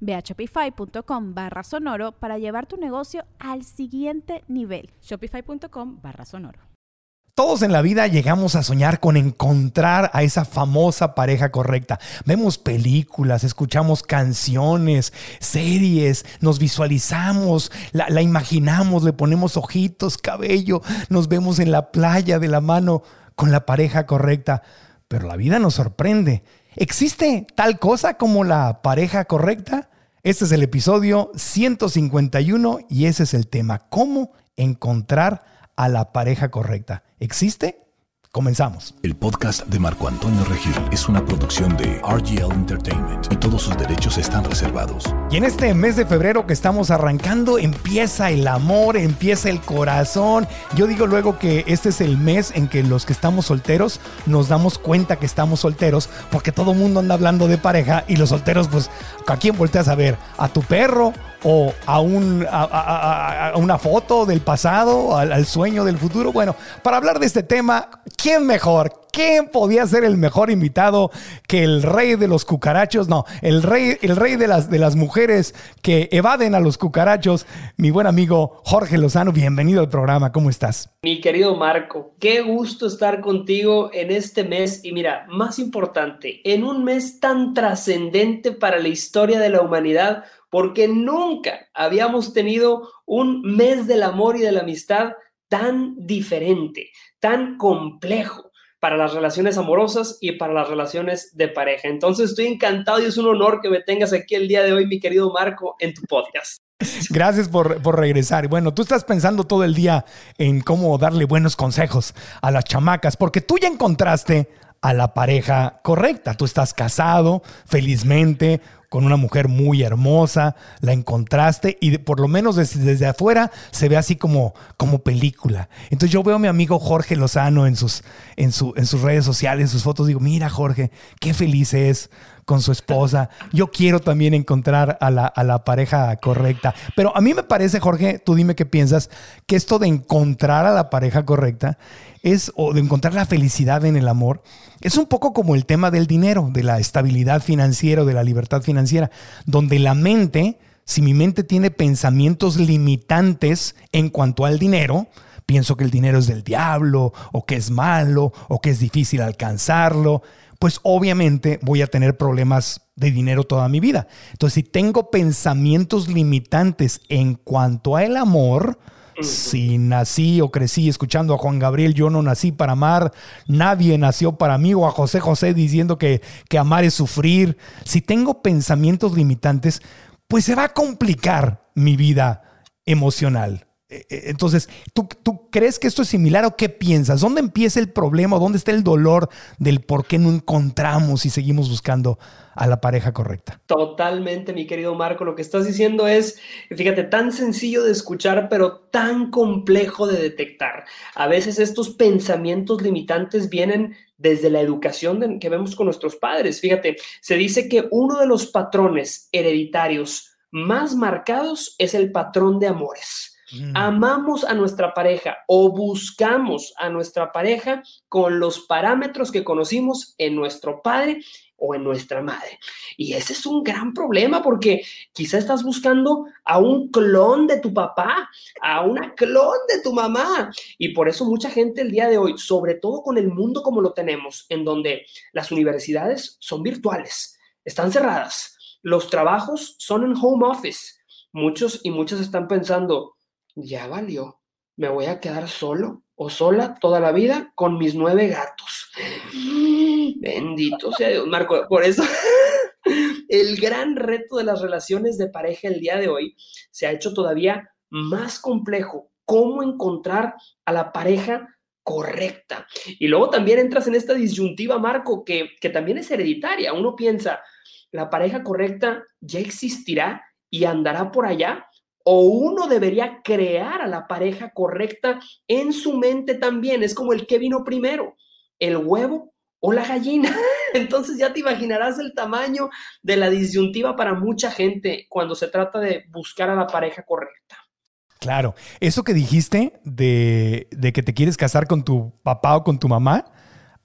Ve a shopify.com barra sonoro para llevar tu negocio al siguiente nivel. Shopify.com barra sonoro. Todos en la vida llegamos a soñar con encontrar a esa famosa pareja correcta. Vemos películas, escuchamos canciones, series, nos visualizamos, la, la, imaginamos, le ponemos ojitos, cabello, nos vemos en la playa de la mano con la pareja correcta. Pero la vida nos sorprende ¿Existe tal cosa como la pareja correcta? Este es el episodio 151 y ese es el tema, cómo encontrar a la pareja correcta. ¿Existe? Comenzamos. El podcast de Marco Antonio Regil es una producción de RGL Entertainment y todos sus derechos están reservados. Y en este mes de febrero que estamos arrancando, empieza el amor, empieza el corazón. Yo digo luego que este es el mes en que los que estamos solteros nos damos cuenta que estamos solteros porque todo el mundo anda hablando de pareja y los solteros, pues, ¿a quién volteas a ver? ¿A tu perro? O a, un, a, una foto del pasado, al, al, sueño del futuro. Bueno, para hablar de este tema, ¿quién mejor? ¿Quién podía ser el mejor invitado que el rey de los cucarachos? No, el rey, el rey de, las, de las mujeres que evaden a los cucarachos, mi buen amigo Jorge Lozano. Bienvenido al programa, ¿cómo estás? Mi querido Marco, qué gusto estar contigo en este mes y mira, más importante, en un mes tan trascendente para la historia de la humanidad porque nunca habíamos tenido un mes del amor y de la amistad tan diferente, tan complejo para las relaciones amorosas y para las relaciones de pareja. Entonces estoy encantado y es un honor que me tengas aquí el día de hoy, mi querido Marco, en tu podcast. Gracias por, por, regresar. Bueno, tú estás pensando todo el día en cómo darle buenos consejos a las chamacas, porque tú ya encontraste a la pareja correcta. Tú estás casado, felizmente, con una mujer muy hermosa, la encontraste y por lo menos desde, afuera se ve así como, como película. Entonces yo veo a mi amigo Jorge Lozano en sus, en, su, en sus redes sociales, en sus fotos, digo, mira Jorge, qué feliz es con su esposa. Yo quiero también encontrar a la, a la pareja correcta. Pero a mí me parece, Jorge, tú dime qué piensas, que esto de encontrar a la pareja correcta es, o de encontrar la felicidad en el amor, es un poco como el tema del dinero, de la estabilidad financiera, de la libertad financiera, donde la mente, si mi mente tiene pensamientos limitantes en cuanto al dinero, pienso que el dinero es del diablo, o que es malo, o que es difícil alcanzarlo, pues obviamente voy a tener problemas de dinero toda mi vida. Entonces, si tengo pensamientos limitantes en cuanto al amor, si nací o crecí escuchando a Juan Gabriel, yo no nací para amar, nadie nació para mí, o a José José diciendo que, que amar es sufrir, si tengo pensamientos limitantes, pues se va a complicar mi vida emocional. E, e, entonces, ¿tú, ¿tú, crees que esto es similar o qué piensas? ¿Dónde empieza el problema? ¿Dónde está el dolor del por qué no encontramos y seguimos buscando a la pareja correcta? Totalmente, mi querido Marco. Lo que estás diciendo es, fíjate, tan sencillo de escuchar, pero tan complejo de detectar. A veces estos pensamientos limitantes vienen desde la educación que vemos con nuestros padres. Fíjate, se dice que uno de los patrones hereditarios más marcados es el patrón de amores. Amamos a nuestra pareja o buscamos a nuestra pareja con los parámetros que conocimos en nuestro padre o en nuestra madre. Y ese es un gran problema porque quizá estás buscando a un clon de tu papá, a una clon de tu mamá. Y por eso mucha gente el día de hoy, sobre todo con el mundo como lo tenemos, en donde las universidades son virtuales, están cerradas, los trabajos son en home office. Muchos y muchas están pensando, ya valió, me voy a quedar solo o sola toda la vida con mis nueve gatos. Bendito sea Dios, Marco. Por eso el gran reto de las relaciones de pareja el día de hoy se ha hecho todavía más complejo. ¿Cómo encontrar a la pareja correcta? Y luego también entras en esta disyuntiva, Marco, que, que también es hereditaria. Uno piensa, ¿la pareja correcta ya existirá y andará por allá? O uno debería crear a la pareja correcta en su mente también. Es como el que vino primero, el huevo o la gallina. Entonces ya te imaginarás el tamaño de la disyuntiva para mucha gente cuando se trata de buscar a la pareja correcta. Claro, eso que dijiste de, de que te quieres casar con tu papá o con tu mamá,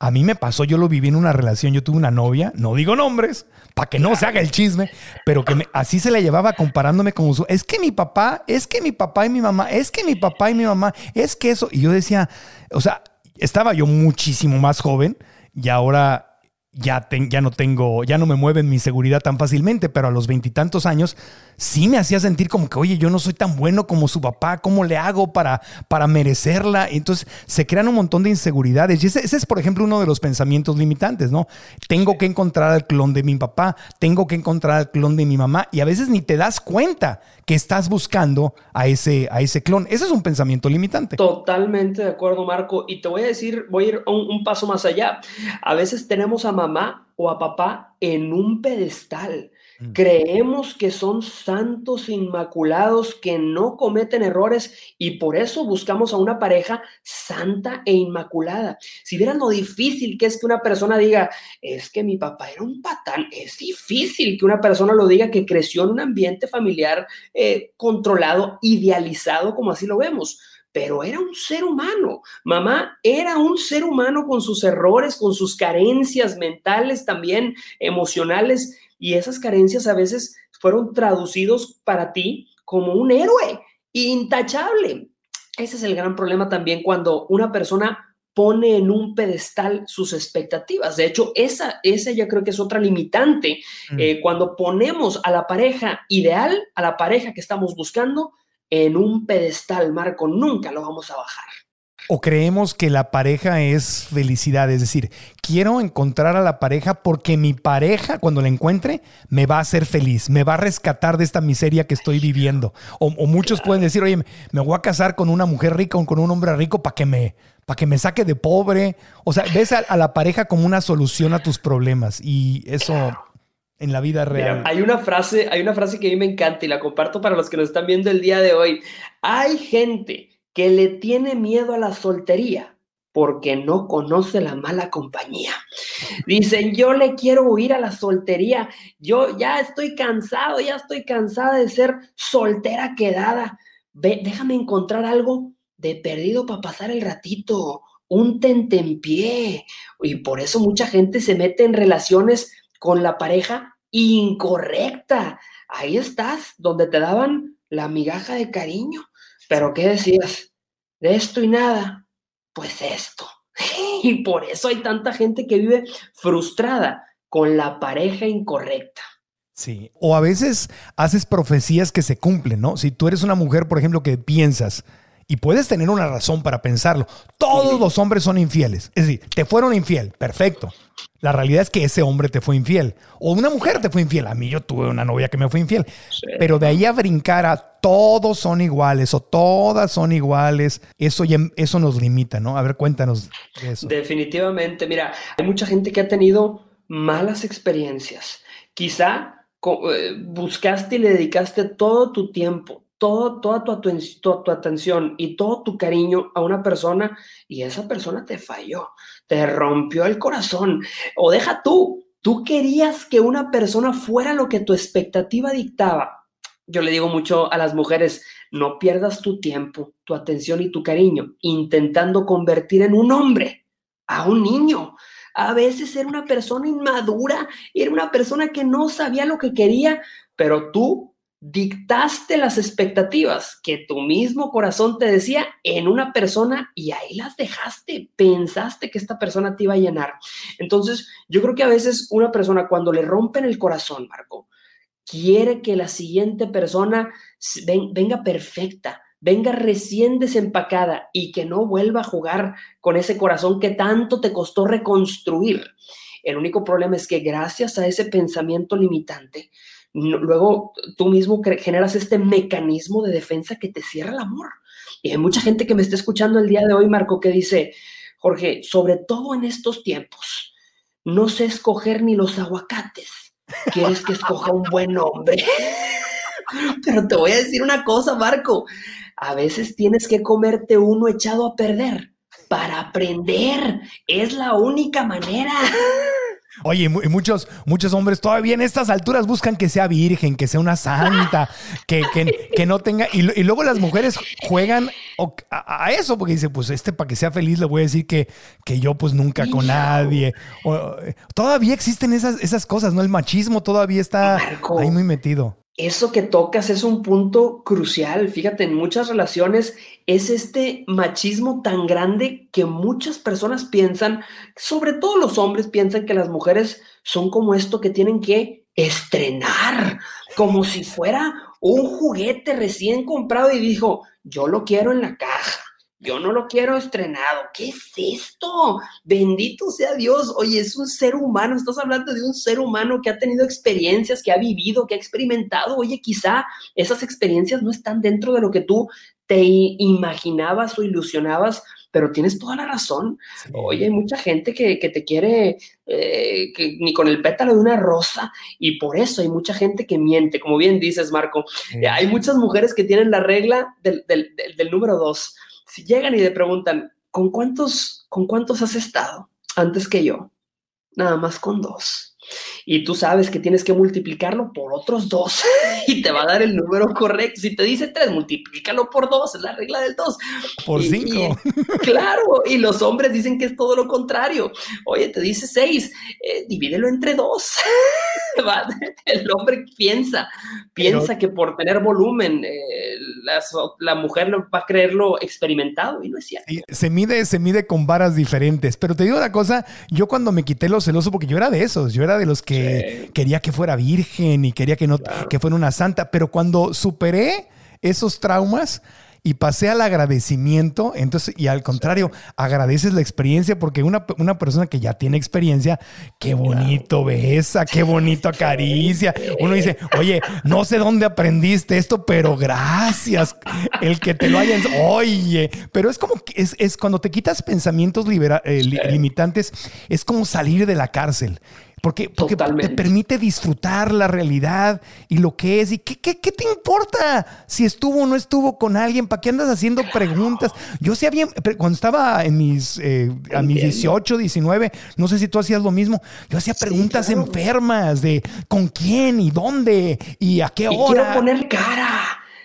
a mí me pasó, yo lo viví en una relación, yo tuve una novia, no digo nombres, para que no se haga el chisme, pero que así se la llevaba comparándome con su, es que mi papá, es que mi papá y mi mamá, es que mi papá y mi mamá, es que eso, y yo decía, o sea, estaba yo muchísimo más joven y ahora ya, ya no tengo, ya no me mueven mi seguridad tan fácilmente, pero a los veintitantos años sí me hacía sentir como que, oye, yo no soy tan bueno como su papá, ¿cómo le hago para, para merecerla? entonces se crean un montón de inseguridades. Y ese, es, por ejemplo, uno de los pensamientos limitantes, ¿no? Tengo que encontrar al clon de mi papá, tengo que encontrar al clon de mi mamá, y a veces ni te das cuenta que estás buscando a ese, a ese clon. Ese es un pensamiento limitante. Totalmente de acuerdo, Marco. Y te voy a decir, voy a ir un, un paso más allá. A veces tenemos a mamá o a papá en un pedestal. Creemos que son santos inmaculados que no cometen errores y por eso buscamos a una pareja santa e inmaculada. Si vieran lo difícil que es que una persona diga, es que mi papá era un patán, es difícil que una persona lo diga que creció en un ambiente familiar eh, controlado, idealizado, como así lo vemos pero era un ser humano. Mamá era un ser humano con sus errores, con sus carencias mentales, también emocionales, y esas carencias a veces fueron traducidos para ti como un héroe intachable. Ese es el gran problema también cuando una persona pone en un pedestal sus expectativas. De hecho, esa, esa yo creo que es otra limitante. Mm. Eh, cuando ponemos a la pareja ideal, a la pareja que estamos buscando, en un pedestal, Marco, nunca lo vamos a bajar. O creemos que la pareja es felicidad, es decir, quiero encontrar a la pareja porque mi pareja, cuando la encuentre, me va a hacer feliz, me va a rescatar de esta miseria que estoy viviendo. O, muchos pueden decir, oye, me voy a casar con una mujer rica o con un hombre rico para que me, para que me saque de pobre. O sea, ves a, la pareja como una solución a tus problemas y eso en la vida real. hay una frase, hay una frase que a mí me encanta y la comparto para los que nos están viendo el día de hoy. Hay gente que le tiene miedo a la soltería porque no conoce la mala compañía. Dicen, yo le quiero huir a la soltería, yo ya estoy cansado, ya estoy cansada de ser soltera quedada. Ve, déjame encontrar algo de perdido para pasar el ratito, un tentempié. Y por eso mucha gente se mete en relaciones con la pareja incorrecta. Ahí estás, donde te daban la migaja de cariño pero ¿qué decías? De esto y nada, pues esto. Y por eso hay tanta gente que vive frustrada con la pareja incorrecta. Sí, o a veces haces profecías que se cumplen, ¿no? Si tú eres una mujer, por ejemplo, que piensas, y puedes tener una razón para pensarlo. Todos los hombres son infieles. Es decir, te fueron infiel, perfecto. La realidad es que ese hombre te fue infiel. O una mujer te fue infiel. A mí yo tuve una novia que me fue infiel. Pero de ahí a brincar a todos son iguales o todas son iguales, eso, ya, eso nos limita, ¿no? A ver, cuéntanos de eso. Definitivamente. Mira, hay mucha gente que ha tenido malas experiencias. Quizá eh, buscaste y le dedicaste todo tu tiempo, toda tu, tu, atención y todo tu cariño a una persona y esa persona te falló, te rompió el corazón. O deja tú, tú querías que una persona fuera lo que tu expectativa dictaba. Yo le digo mucho a las mujeres, no pierdas tu tiempo, tu atención y tu cariño intentando convertir en un hombre a un niño. A veces era una persona inmadura, era una persona que no sabía lo que quería, pero tú dictaste las expectativas que tu mismo corazón te decía en una persona y ahí las dejaste, pensaste que esta persona te iba a llenar. Entonces, yo creo que a veces una persona cuando le rompen el corazón, Marco, quiere que la siguiente persona venga perfecta, venga recién desempacada y que no vuelva a jugar con ese corazón que tanto te costó reconstruir. El único problema es que gracias a ese pensamiento limitante, luego tú mismo generas este mecanismo de defensa que te cierra el amor. Y hay mucha gente que me está escuchando el día de hoy, Marco, que dice, Jorge, sobre todo en estos tiempos, no sé escoger ni los aguacates. ¿Quieres que escoja un buen hombre? Pero te voy a decir una cosa, Marco. A veces tienes que comerte uno echado a perder para aprender. Es la única manera. Oye, y muchos, muchos hombres todavía en estas alturas buscan que sea virgen, que sea una santa, que, que, no tenga. Y, luego las mujeres juegan a, eso, porque dice, pues este para que sea feliz le voy a decir que, que yo pues nunca con nadie. todavía existen esas, esas cosas, ¿no? El machismo todavía está ahí muy metido eso que tocas es un punto crucial. Fíjate, en muchas relaciones es este machismo tan grande que muchas personas piensan, sobre todo los hombres piensan que las mujeres son como esto que tienen que estrenar, como si fuera un juguete recién comprado y dijo, yo lo quiero en la caja. Yo no lo quiero estrenado. ¿Qué es esto? Bendito sea Dios. Oye, es un ser humano. Estás hablando de un ser humano que ha tenido experiencias, que ha vivido, que ha experimentado. Oye, quizá esas experiencias no están dentro de lo que tú te imaginabas o ilusionabas, pero tienes toda la razón. Oye, hay mucha gente que, te quiere eh, que ni con el pétalo de una rosa y por eso hay mucha gente que miente, como bien dices, Marco. Hay muchas mujeres que tienen la regla del, del número dos si llegan y le preguntan, ¿con cuántos, ¿con cuántos has estado antes que yo? Nada más con dos y tú sabes que tienes que multiplicarlo por otros dos y te va a dar el número correcto. Si te dice tres, multiplícalo por dos, es la regla del dos. Por cinco. claro, y los hombres dicen que es todo lo contrario. Oye, te dice seis, eh, divídelo entre dos. el hombre piensa, piensa que por tener volumen eh, la, mujer va a creerlo experimentado y no es cierto. Se mide, se mide con varas diferentes, pero te digo una cosa, yo cuando me quité lo celoso, porque yo era de esos, yo era de los que quería que fuera virgen y quería que no que fuera una santa, pero cuando superé esos traumas y pasé al agradecimiento, entonces, y al contrario, agradeces la experiencia porque una, una persona que ya tiene experiencia, qué bonito besa, qué bonito acaricia. Uno dice, oye, no sé dónde aprendiste esto, pero gracias. El que te lo hayan, oye, pero es como, es, es cuando te quitas pensamientos eh, limitantes, es como salir de la cárcel. Porque, porque te permite disfrutar la realidad y lo que es. ¿Y qué, qué, qué, te importa si estuvo o no estuvo con alguien? ¿Para qué andas haciendo preguntas? Yo sí había, cuando estaba en mis, eh, a mis 18, 19, no sé si tú hacías lo mismo, yo hacía preguntas enfermas de con quién y dónde y a qué hora. Y quiero poner cara.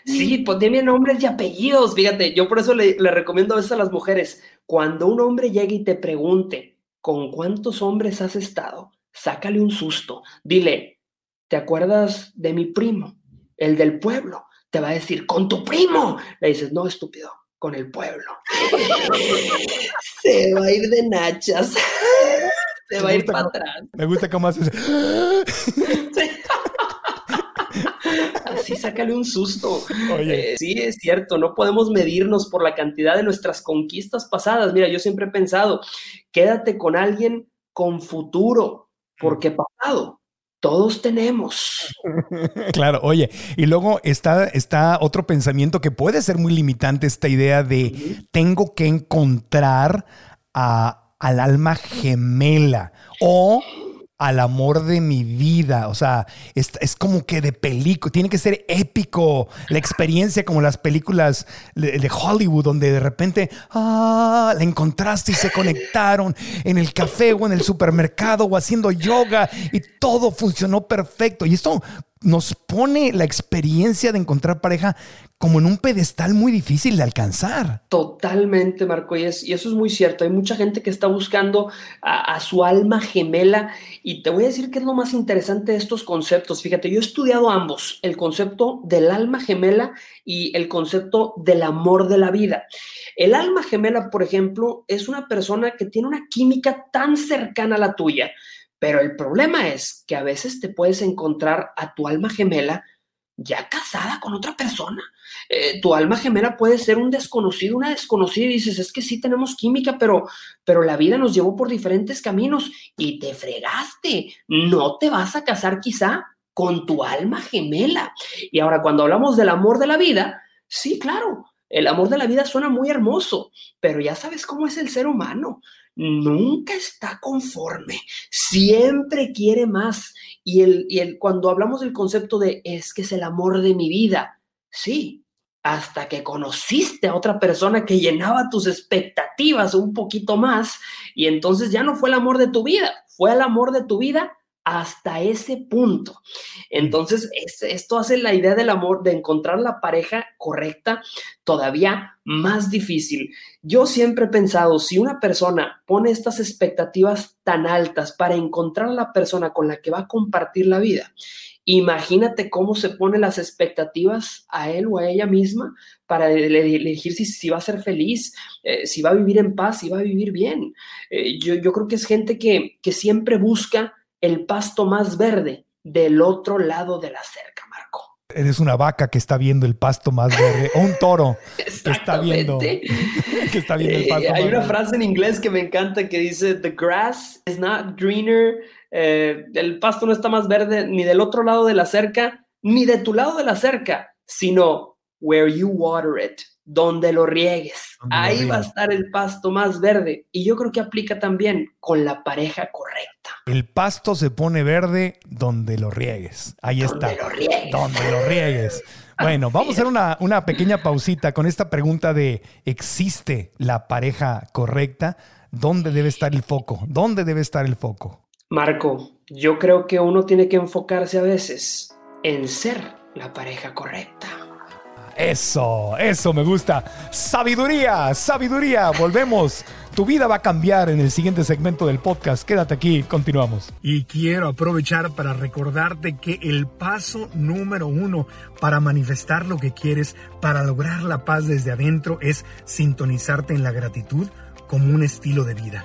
Sí, dime nombres y apellidos. Fíjate, yo por eso le, le recomiendo a veces a las mujeres, cuando un hombre llegue y te pregunte, ¿con cuántos hombres has estado? Sácale un susto, dile, ¿te acuerdas de mi primo, el del pueblo? Te va a decir, con tu primo. Le dices, no, estúpido, con el pueblo. Se va a ir de nachas. Se va a ir para atrás. Me gusta cómo haces. Así sácale un susto. Eh, sí, es cierto, no podemos medirnos por la cantidad de nuestras conquistas pasadas. Mira, yo siempre he pensado, quédate con alguien con futuro, porque pasado todos tenemos. Claro, oye, y luego está, está otro pensamiento que puede ser muy limitante, esta idea de tengo que encontrar a, al alma gemela o al amor de mi vida. O sea, es, como que de película, tiene que ser épico la experiencia como las películas de, Hollywood, donde de repente, ah, la encontraste y se conectaron en el café o en el supermercado o haciendo yoga y todo funcionó perfecto. Y esto nos pone la experiencia de encontrar pareja como en un pedestal muy difícil de alcanzar. Totalmente, Marco, y, eso es muy cierto. Hay mucha gente que está buscando a, su alma gemela y te voy a decir que es lo más interesante de estos conceptos. Fíjate, yo he estudiado ambos, el concepto del alma gemela y el concepto del amor de la vida. El alma gemela, por ejemplo, es una persona que tiene una química tan cercana a la tuya, pero el problema es que a veces te puedes encontrar a tu alma gemela ya casada con otra persona. Eh, tu alma gemela puede ser un desconocido, una desconocida y dices, es que sí tenemos química, pero, pero la vida nos llevó por diferentes caminos y te fregaste. No te vas a casar quizá con tu alma gemela. Y ahora cuando hablamos del amor de la vida, sí, claro, el amor de la vida suena muy hermoso, pero ya sabes cómo es el ser humano nunca está conforme, siempre quiere más. Y, el, y el, cuando hablamos del concepto de es que es el amor de mi vida, sí, hasta que conociste a otra persona que llenaba tus expectativas un poquito más y entonces ya no fue el amor de tu vida, fue el amor de tu vida hasta ese punto. Entonces, esto hace la idea del amor, de encontrar la pareja correcta, todavía más difícil. Yo siempre he pensado, si una persona pone estas expectativas tan altas para encontrar a la persona con la que va a compartir la vida, imagínate cómo se ponen las expectativas a él o a ella misma para elegir si, va a ser feliz, eh, si va a vivir en paz, si va a vivir bien. Eh, yo, yo, creo que es gente que, que siempre busca el pasto más verde del otro lado de la cerca, Marco. Eres una vaca que está viendo el pasto más verde, o un toro que está viendo, que está viendo el pasto. Eh, hay una frase en inglés que me encanta que dice: The grass is not greener. Eh, el pasto no está más verde ni del otro lado de la cerca, ni de tu lado de la cerca, sino where you water it donde lo riegues. Ahí va a estar el pasto más verde. Y yo creo que aplica también con la pareja correcta. El pasto se pone verde donde lo riegues. Ahí está. Lo riegues. Donde lo riegues. Bueno, vamos a hacer una, una pequeña pausita con esta pregunta de ¿existe la pareja correcta? ¿Dónde debe estar el foco? ¿Dónde debe estar el foco? Marco, yo creo que uno tiene que enfocarse a veces en ser la pareja correcta. Eso, eso me gusta. Sabiduría, sabiduría. Volvemos. Tu vida va a cambiar en el siguiente segmento del podcast. Quédate aquí, continuamos. Y quiero aprovechar para recordarte que el paso número uno para manifestar lo que quieres, para lograr la paz desde adentro, es sintonizarte en la gratitud como un estilo de vida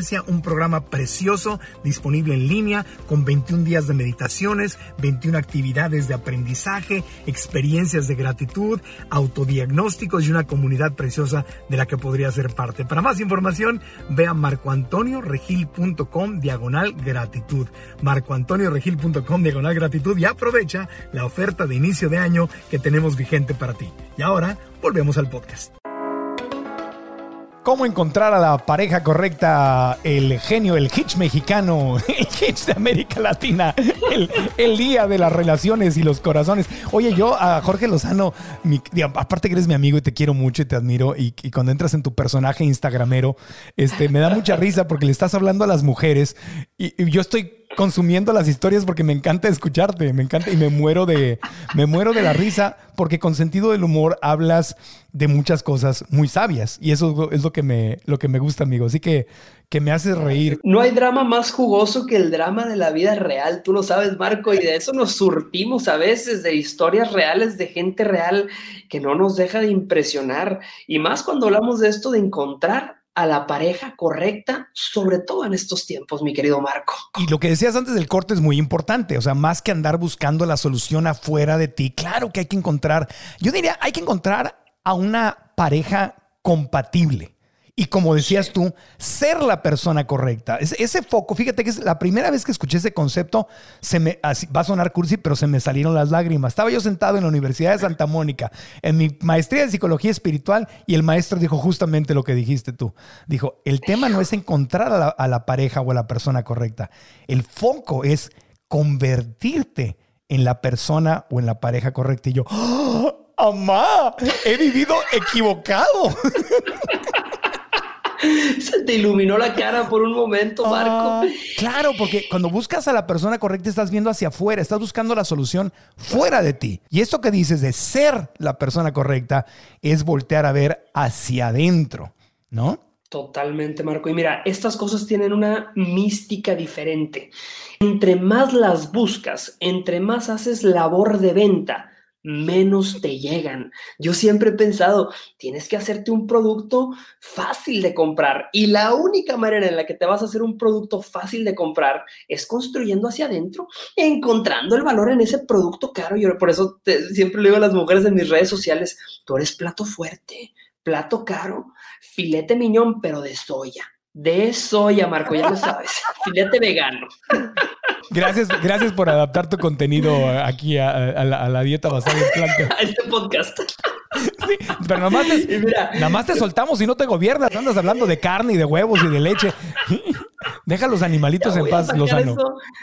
un programa precioso disponible en línea con 21 días de meditaciones, 21 actividades de aprendizaje, experiencias de gratitud, autodiagnósticos y una comunidad preciosa de la que podría ser parte. Para más información, ve a marcoantonioregil.com diagonal gratitud. marcoantonioregil.com diagonal gratitud y aprovecha la oferta de inicio de año que tenemos vigente para ti. Y ahora, volvemos al podcast. ¿Cómo encontrar a la pareja correcta? El genio, el hitch mexicano, el hitch de América Latina, el, día de las relaciones y los corazones. Oye, yo a Jorge Lozano, aparte que eres mi amigo y te quiero mucho y te admiro, y, cuando entras en tu personaje instagramero, este, me da mucha risa porque le estás hablando a las mujeres y yo estoy consumiendo las historias porque me encanta escucharte, me encanta y me muero de me muero de la risa porque con sentido del humor hablas de muchas cosas muy sabias y eso es lo que me lo que me gusta, amigo. Así que que me haces reír. No hay drama más jugoso que el drama de la vida real, tú lo sabes, Marco, y de eso nos surtimos a veces de historias reales de gente real que no nos deja de impresionar y más cuando hablamos de esto de encontrar a la pareja correcta, sobre todo en estos tiempos, mi querido Marco. Y lo que decías antes del corte es muy importante, o sea, más que andar buscando la solución afuera de ti, claro que hay que encontrar, yo diría, hay que encontrar a una pareja compatible. Y como decías tú, ser la persona correcta. Ese, foco, fíjate que es la primera vez que escuché ese concepto, se me, va a sonar cursi, pero se me salieron las lágrimas. Estaba yo sentado en la Universidad de Santa Mónica, en mi maestría de psicología espiritual, y el maestro dijo justamente lo que dijiste tú. Dijo, el tema no es encontrar a la, a la pareja o a la persona correcta. El foco es convertirte en la persona o en la pareja correcta. Y yo, ¡Oh, ¡Amá! He vivido equivocado. Se te iluminó la cara por un momento, Marco. Ah, claro, porque cuando buscas a la persona correcta estás viendo hacia afuera, estás buscando la solución fuera de ti. Y esto que dices de ser la persona correcta es voltear a ver hacia adentro, ¿no? Totalmente, Marco. Y mira, estas cosas tienen una mística diferente. Entre más las buscas, entre más haces labor de venta, menos te llegan. Yo siempre he pensado, tienes que hacerte un producto fácil de comprar y la única manera en la que te vas a hacer un producto fácil de comprar es construyendo hacia adentro, encontrando el valor en ese producto caro. Yo por eso siempre le digo a las mujeres en mis redes sociales, tú eres plato fuerte, plato caro, filete miñón, pero de soya. De soya, Marco, ya lo sabes. filete vegano. Gracias, gracias por adaptar tu contenido aquí a, la, dieta basada en plantas. A este podcast. Sí, pero nada más, te, nada más te soltamos y no te gobiernas. Andas hablando de carne y de huevos y de leche. Deja los animalitos en paz, Lozano.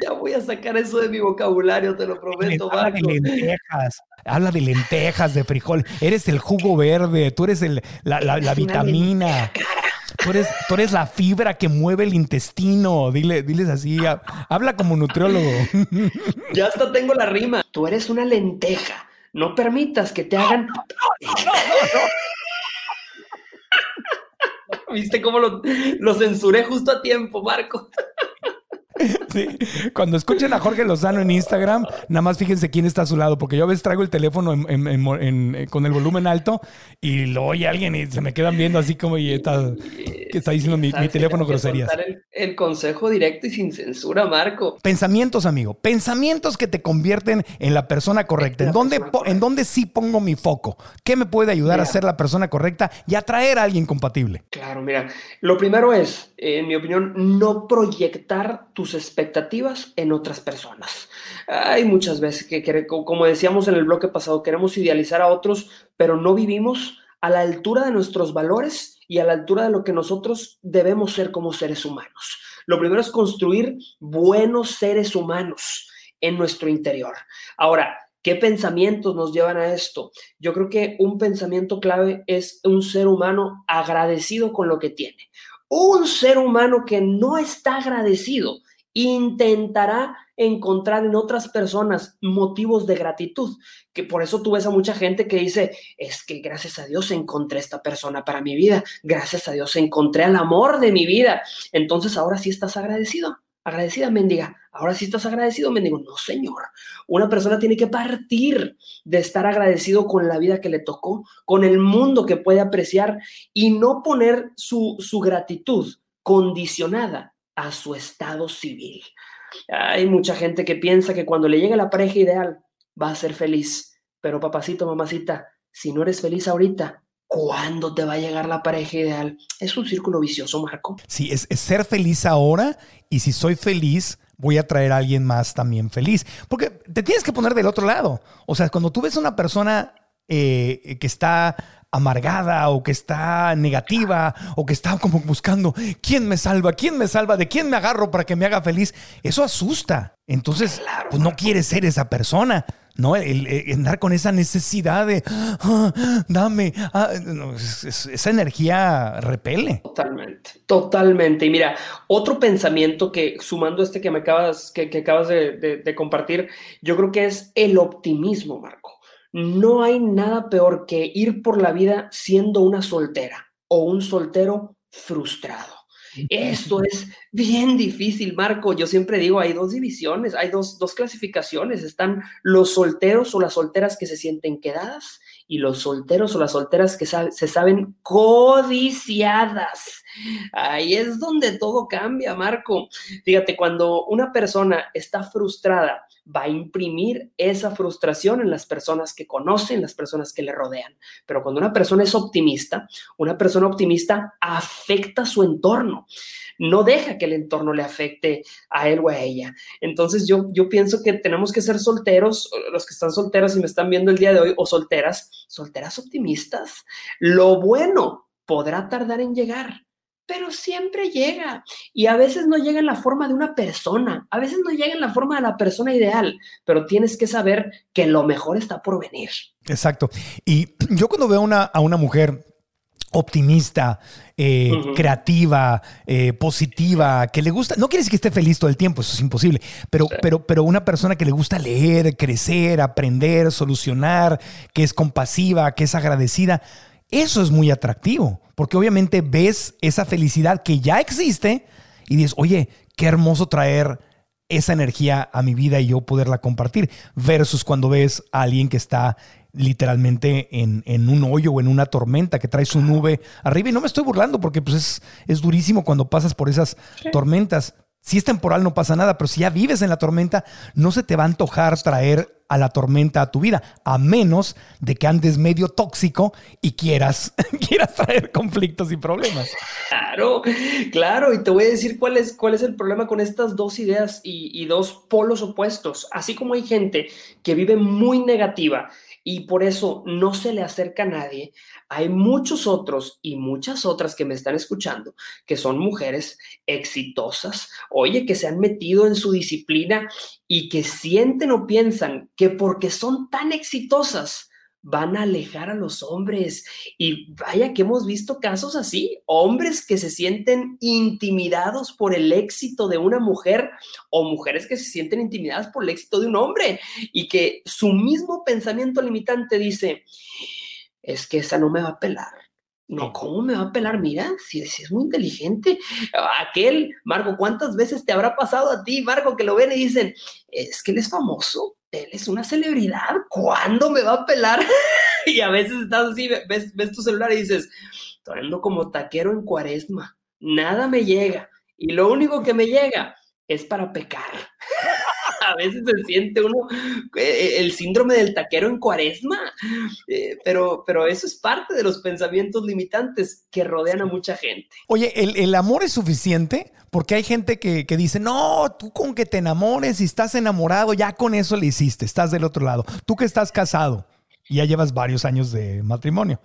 ya voy a sacar eso de mi vocabulario, te lo prometo. Habla de lentejas, habla de lentejas, de frijol. Eres el jugo verde, tú eres el, la, la vitamina. Tú eres, la fibra que mueve el intestino. Dile, diles así. Habla como nutriólogo. Ya hasta tengo la rima. Tú eres una lenteja. No permitas que te hagan. No, no, no, ¿Viste cómo lo, lo censuré justo a tiempo, Marco? Cuando escuchen a Jorge Lozano en Instagram, nada más fíjense quién está a su lado, porque yo a veces traigo el teléfono con el volumen alto y lo oye alguien y se me quedan viendo así como y está, que está diciendo mi, teléfono groserías. El, el, consejo directo y sin censura, Marco. Pensamientos, amigo. Pensamientos que te convierten en la persona correcta. ¿En dónde, ¿En dónde sí pongo mi foco? ¿Qué me puede ayudar a ser la persona correcta y atraer a alguien compatible? Claro, mira. Lo primero es, en mi opinión, no proyectar tus expectativas en otras personas. Hay muchas veces que, como decíamos en el bloque pasado, queremos idealizar a otros, pero no vivimos a la altura de nuestros valores y a la altura de lo que nosotros debemos ser como seres humanos. Lo primero es construir buenos seres humanos en nuestro interior. Ahora, ¿Qué pensamientos nos llevan a esto? Yo creo que un pensamiento clave es un ser humano agradecido con lo que tiene. Un ser humano que no está agradecido intentará encontrar en otras personas motivos de gratitud, que por eso tú ves a mucha gente que dice, es que gracias a Dios encontré esta persona para mi vida, gracias a Dios encontré el amor de mi vida, entonces ahora sí estás agradecido, agradecida mendiga, ahora sí estás agradecido mendigo, no señor, una persona tiene que partir de estar agradecido con la vida que le tocó, con el mundo que puede apreciar y no poner su, su gratitud condicionada a su estado civil. Hay mucha gente que piensa que cuando le llegue la pareja ideal va a ser feliz, pero papacito, mamacita, si no eres feliz ahorita, ¿cuándo te va a llegar la pareja ideal? Es un círculo vicioso, Marco. Sí, es, ser feliz ahora y si soy feliz, voy a traer a alguien más también feliz. Porque te tienes que poner del otro lado. O sea, cuando tú ves una persona eh, que está amargada o que está negativa o que está como buscando quién me salva, quién me salva, de quién me agarro para que me haga feliz, eso asusta. Entonces, pues no quieres ser esa persona. ¿no? El, andar con esa necesidad de, ah, dame, ah", esa energía repele. Totalmente, totalmente. Y mira, otro pensamiento que, sumando este que me acabas, que, acabas de compartir, yo creo que es el optimismo, Marco. No hay nada peor que ir por la vida siendo una soltera o un soltero frustrado. Esto es bien difícil, Marco. Yo siempre digo, hay dos divisiones, hay dos, clasificaciones. Están los solteros o las solteras que se sienten quedadas y los solteros o las solteras que se saben codiciadas. Ahí es donde todo cambia, Marco. Fíjate, cuando una persona está frustrada, va a imprimir esa frustración en las personas que conocen, las personas que le rodean. Pero cuando una persona es optimista, una persona optimista afecta su entorno, no deja que el entorno le afecte a él o a ella. Entonces yo, yo pienso que tenemos que ser solteros, los que están solteros y me están viendo el día de hoy, o solteras, solteras optimistas. Lo bueno podrá tardar en llegar, pero siempre llega. Y a veces no llega en la forma de una persona, a veces no llega en la forma de la persona ideal, pero tienes que saber que lo mejor está por venir. Exacto. Y yo cuando veo una, a una mujer optimista, eh, creativa, eh, positiva, que le gusta, no quiere decir que esté feliz todo el tiempo, eso es imposible, pero, pero, pero una persona que le gusta leer, crecer, aprender, solucionar, que es compasiva, que es agradecida, eso es muy atractivo, porque obviamente ves esa felicidad que ya existe y dices, oye, qué hermoso traer esa energía a mi vida y yo poderla compartir, versus cuando ves a alguien que está literalmente en, un hoyo o en una tormenta que trae su nube arriba. Y no me estoy burlando porque pues es, es durísimo cuando pasas por esas tormentas. Si es temporal no pasa nada, pero si ya vives en la tormenta, no se te va a antojar traer a la tormenta a tu vida, a menos de que andes medio tóxico y quieras, quieras traer conflictos y problemas. Claro, claro, y te voy a decir cuál es, cuál es el problema con estas dos ideas y, y dos polos opuestos. Así como hay gente que vive muy negativa y por eso no se le acerca a nadie. Hay muchos otros y muchas otras que me están escuchando que son mujeres exitosas, oye, que se han metido en su disciplina y que sienten o piensan que porque son tan exitosas, van a alejar a los hombres. Y vaya que hemos visto casos así, hombres que se sienten intimidados por el éxito de una mujer o mujeres que se sienten intimidadas por el éxito de un hombre y que su mismo pensamiento limitante dice, es que esa no me va a pelar. No, ¿cómo me va a pelar? Mira, si, si, es muy inteligente. Aquel, Marco, ¿cuántas veces te habrá pasado a ti, Marco, que lo ven y dicen, es que él es famoso? él es una celebridad, ¿cuándo me va a pelar? y a veces estás así, ves, ves tu celular y dices, ando como taquero en cuaresma, nada me llega. Y lo único que me llega es para pecar. A veces se siente uno eh, el síndrome del taquero en cuaresma, eh, pero, pero eso es parte de los pensamientos limitantes que rodean a mucha gente. Oye, ¿el, el amor es suficiente? Porque hay gente que, que, dice, no, tú con que te enamores y estás enamorado, ya con eso le hiciste, estás del otro lado. Tú que estás casado y ya llevas varios años de matrimonio.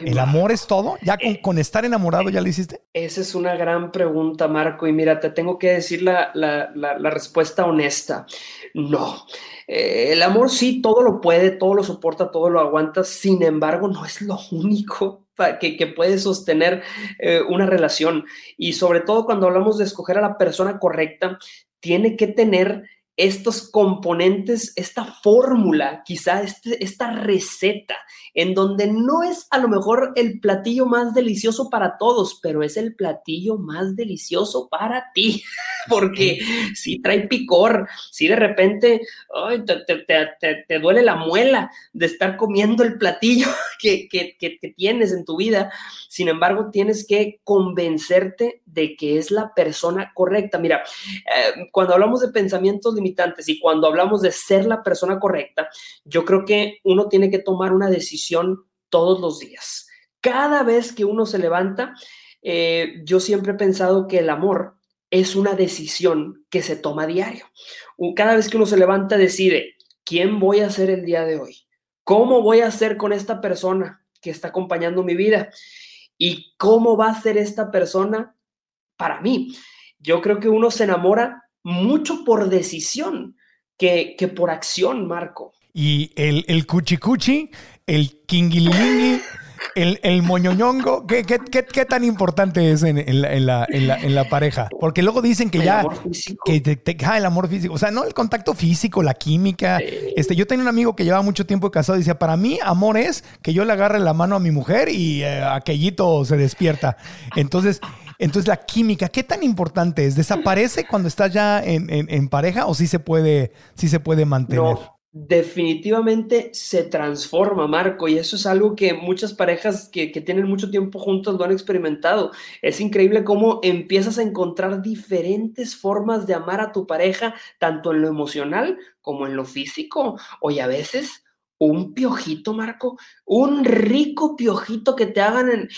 ¿El amor es todo? ¿Ya con, con, estar enamorado ya le hiciste? Esa es una gran pregunta, Marco. Y mira, te tengo que decir la, la, la, respuesta honesta. No. Eh, el amor sí, todo lo puede, todo lo soporta, todo lo aguanta. Sin embargo, no es lo único que, que puede sostener eh, una relación. Y sobre todo cuando hablamos de escoger a la persona correcta, tiene que tener estos componentes, esta fórmula, quizá este, esta receta, en donde no es a lo mejor el platillo más delicioso para todos, pero es el platillo más delicioso para ti, porque si trae picor, si de repente te, duele la muela de estar comiendo el platillo que, tienes en tu vida, sin embargo tienes que convencerte de que es la persona correcta. Mira, eh, cuando hablamos de pensamientos y cuando hablamos de ser la persona correcta, yo creo que uno tiene que tomar una decisión todos los días. Cada vez que uno se levanta, eh, yo siempre he pensado que el amor es una decisión que se toma a diario. Cada vez que uno se levanta, decide, ¿quién voy a ser el día de hoy? ¿Cómo voy a ser con esta persona que está acompañando mi vida? ¿Y cómo va a ser esta persona para mí? Yo creo que uno se enamora mucho por decisión que, que por acción, Marco. Y el, el cuchi cuchi, el kingililingi, el, el moñoñongo, ¿qué, qué, qué, tan importante es en, en, la, en, la, en, la, pareja? Porque luego dicen que ya. Que te, te, ah, el amor físico. O sea, no el contacto físico, la química. Este, yo tenía un amigo que llevaba mucho tiempo casado y decía: Para mí, amor es que yo le agarre la mano a mi mujer y eh, aquellito se despierta. Entonces. Entonces, la química, ¿qué tan importante es? ¿Desaparece cuando estás ya en, en, pareja o sí se puede, sí se puede mantener? Definitivamente se transforma, Marco, y eso es algo que muchas parejas que, tienen mucho tiempo juntos lo han experimentado. Es increíble cómo empiezas a encontrar diferentes formas de amar a tu pareja, tanto en lo emocional como en lo físico. Oye, a veces un piojito, Marco, un rico piojito que te hagan en...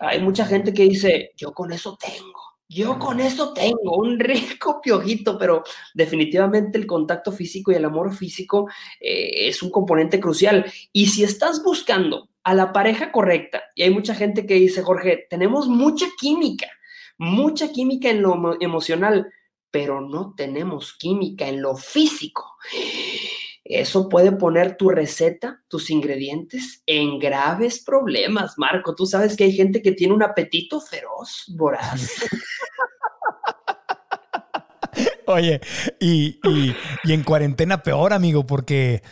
Hay mucha gente que dice, yo con eso tengo yo con eso tengo un rico piojito, pero definitivamente el contacto físico y el amor físico eh, es un componente crucial. Y si estás buscando a la pareja correcta, y hay mucha gente que dice, Jorge, tenemos mucha química, mucha química en lo emocional, pero no tenemos química en lo físico. Eso puede poner tu receta, tus ingredientes en graves problemas, Marco. Tú sabes que hay gente que tiene un apetito feroz, voraz. Oye, y, en cuarentena peor, amigo, porque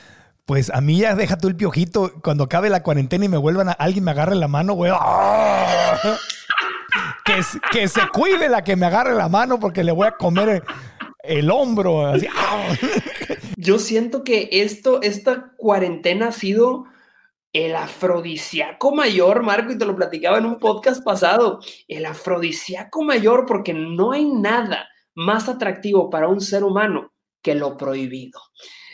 pues a mí ya deja tú el piojito. Cuando acabe la cuarentena y me vuelvan a alguien me agarre la mano, güey. ¡ah! Que, se cuide la que me agarre la mano porque le voy a comer el, hombro. ¡ah! Yo siento que esto, esta cuarentena ha sido el afrodisíaco mayor, Marco, y te lo platicaba en un podcast pasado. El afrodisíaco mayor, porque no hay nada más atractivo para un ser humano que lo prohibido.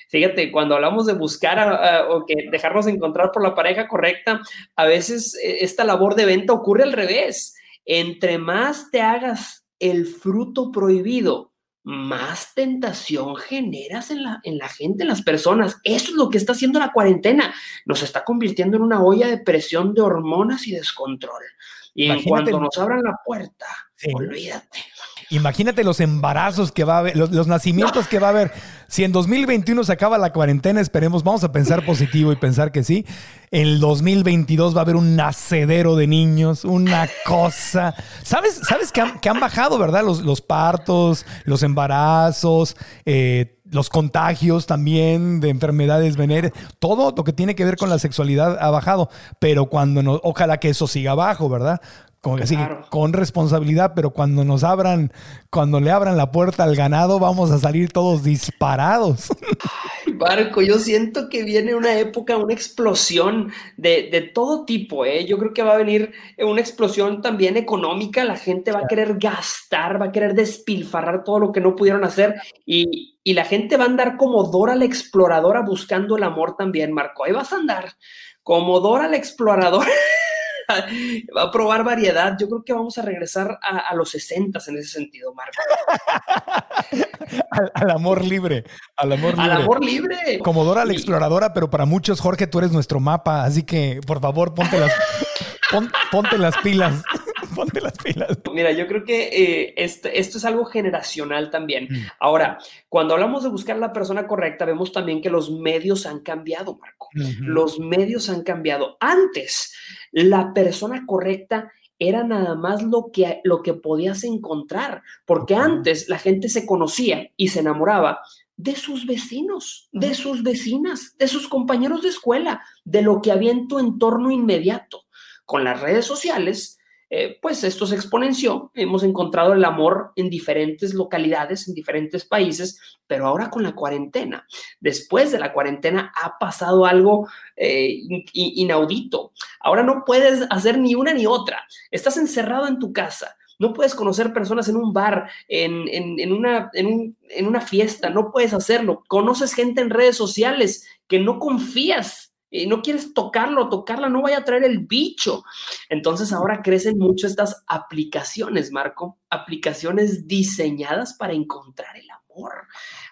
Fíjate, cuando hablamos de buscar o que dejarnos encontrar por la pareja correcta, a veces eh, esta labor de venta ocurre al revés. Entre más te hagas el fruto prohibido, más tentación generas en la, en la gente, en las personas. Eso es lo que está haciendo la cuarentena. Nos está convirtiendo en una olla de presión de hormonas y descontrol. Y en cuanto nos abran la puerta, olvídate. Imagínate los embarazos que va a haber, los, nacimientos que va a haber. Si en 2021 se acaba la cuarentena, esperemos, vamos a pensar positivo y pensar que sí. En el 2022 va a haber un nacedero de niños, una cosa. ¿Sabes, sabes que, han, bajado, verdad? Los, los partos, los embarazos, eh, los contagios también de enfermedades venéreas, todo lo que tiene que ver con la sexualidad ha bajado, pero cuando no, ojalá que eso siga abajo, ¿verdad? Como que con responsabilidad, pero cuando nos abran, cuando le abran la puerta al ganado, vamos a salir todos disparados. Ay, Barco, yo siento que viene una época, una explosión de, de, todo tipo, ¿eh? Yo creo que va a venir una explosión también económica, la gente va a querer gastar, va a querer despilfarrar todo lo que no pudieron hacer y, y la gente va a andar como Dora la exploradora buscando el amor también, Marco. Ahí vas a andar como Dora la exploradora. va a probar variedad. Yo creo que vamos a regresar a, los 60 en ese sentido, Marco. al, amor libre. Al amor libre. Al amor libre. Como Dora la exploradora, pero para muchos, Jorge, tú eres nuestro mapa. Así que, por favor, ponte las, ponte las pilas. Ponte las pilas. Mira, yo creo que eh, este, esto es algo generacional también. Mm. Ahora, cuando hablamos de buscar la persona correcta, vemos también que los medios han cambiado, Marco. Los medios han cambiado. Antes, la persona correcta era nada más lo que, lo que podías encontrar, porque antes la gente se conocía y se enamoraba de sus vecinos, de sus vecinas, de sus compañeros de escuela, de lo que había en tu entorno inmediato. Con las redes sociales, eh, pues esto se exponenció. Hemos encontrado el amor en diferentes localidades, en diferentes países, pero ahora con la cuarentena, después de la cuarentena ha pasado algo eh, inaudito. Ahora no puedes hacer ni una ni otra. Estás encerrado en tu casa. No puedes conocer personas en un bar, en, en, una, en una fiesta, no puedes hacerlo. Conoces gente en redes sociales que no confías y no quieres tocarlo, tocarla, no vaya a traer el bicho. Entonces ahora crecen mucho estas aplicaciones, Marco, aplicaciones diseñadas para encontrar el amor.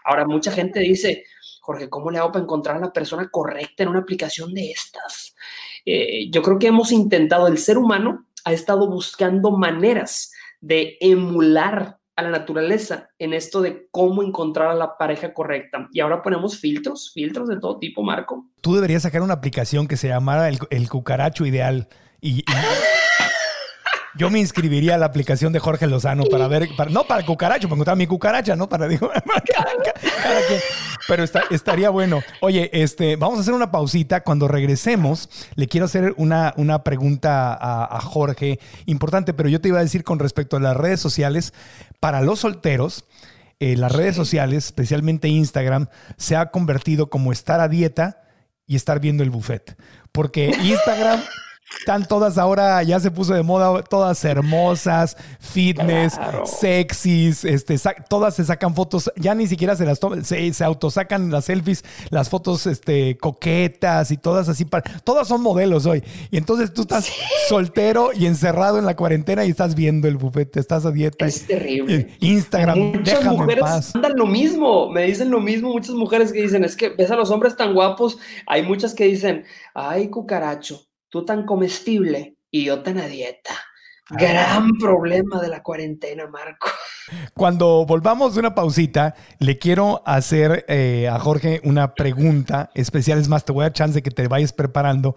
Ahora mucha gente dice, Jorge, ¿cómo le hago para encontrar a la persona correcta en una aplicación de estas? Eh, yo creo que hemos intentado, el ser humano ha estado buscando maneras de emular a la naturaleza en esto de cómo encontrar a la pareja correcta. Y ahora ponemos filtros, filtros de todo tipo, Marco. Tú deberías sacar una aplicación que se llamara el, cucaracho ideal y, yo me inscribiría a la aplicación de Jorge Lozano para ver, no para el cucaracho, para encontrar mi cucaracha, ¿no? Para, digo, pero estaría bueno. Oye, este, vamos a hacer una pausita. Cuando regresemos, le quiero hacer una, una pregunta a, Jorge importante, pero yo te iba a decir con respecto a las redes sociales, para los solteros, eh, las redes sociales, especialmente Instagram, se ha convertido como estar a dieta y estar viendo el buffet. Porque Instagram están todas ahora, ya se puso de moda, todas hermosas, fitness, sexys, este, todas se sacan fotos, ya ni siquiera se las toman, se, se autosacan las selfies, las fotos este, coquetas y todas así, para, todas son modelos hoy. Y entonces tú estás soltero y encerrado en la cuarentena y estás viendo el bufete, estás a dieta. Es terrible. Instagram, muchas mujeres andan lo mismo, me dicen lo mismo, muchas mujeres que dicen, es que ves a los hombres tan guapos, hay muchas que dicen, ay, cucaracho tú tan comestible y yo tan a dieta. Gran problema de la cuarentena, Marco. Cuando volvamos de una pausita, le quiero hacer eh, a Jorge una pregunta especial. Es más, te voy a dar chance de que te vayas preparando.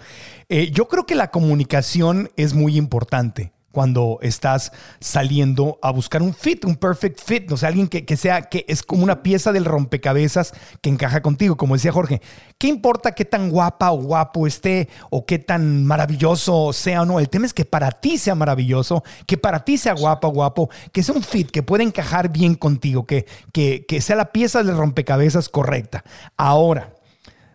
Eh, yo creo que la comunicación es muy importante cuando estás saliendo a buscar un fit, un perfect fit, o sea, alguien que, sea, que es como una pieza del rompecabezas que encaja contigo, como decía Jorge. ¿Qué importa qué tan guapa o guapo esté o qué tan maravilloso sea o no? El tema es que para ti sea maravilloso, que para ti sea guapa o guapo, que sea un fit, que pueda encajar bien contigo, que, que, que sea la pieza del rompecabezas correcta. Ahora,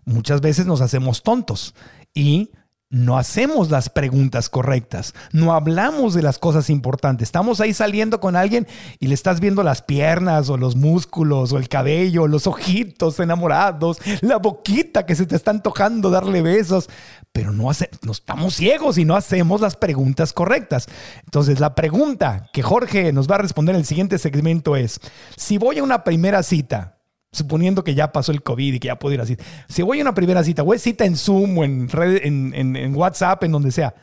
muchas veces nos hacemos tontos y no hacemos las preguntas correctas, no hablamos de las cosas importantes. Estamos ahí saliendo con alguien y le estás viendo las piernas o los músculos o el cabello, los ojitos enamorados, la boquita que se te está antojando darle besos, pero no, hace, no estamos ciegos y no hacemos las preguntas correctas. Entonces la pregunta que Jorge nos va a responder en el siguiente segmento es, si voy a una primera cita, suponiendo que ya pasó el COVID y que ya puedo ir así. Si voy a una primera cita, voy a cita en Zoom o en, en, WhatsApp, en donde sea,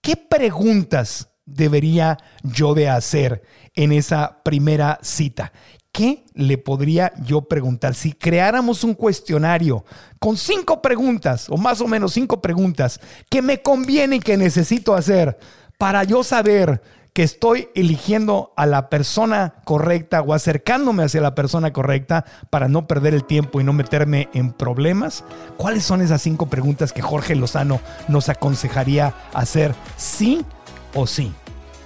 ¿qué preguntas debería yo de hacer en esa primera cita? ¿Qué le podría yo preguntar? Si creáramos un cuestionario con cinco preguntas, o más o menos cinco preguntas, que me conviene y que necesito hacer para yo saber que estoy eligiendo a la persona correcta o acercándome hacia la persona correcta para no perder el tiempo y no meterme en problemas? ¿Cuáles son esas cinco preguntas que Jorge Lozano nos aconsejaría hacer sí o sí?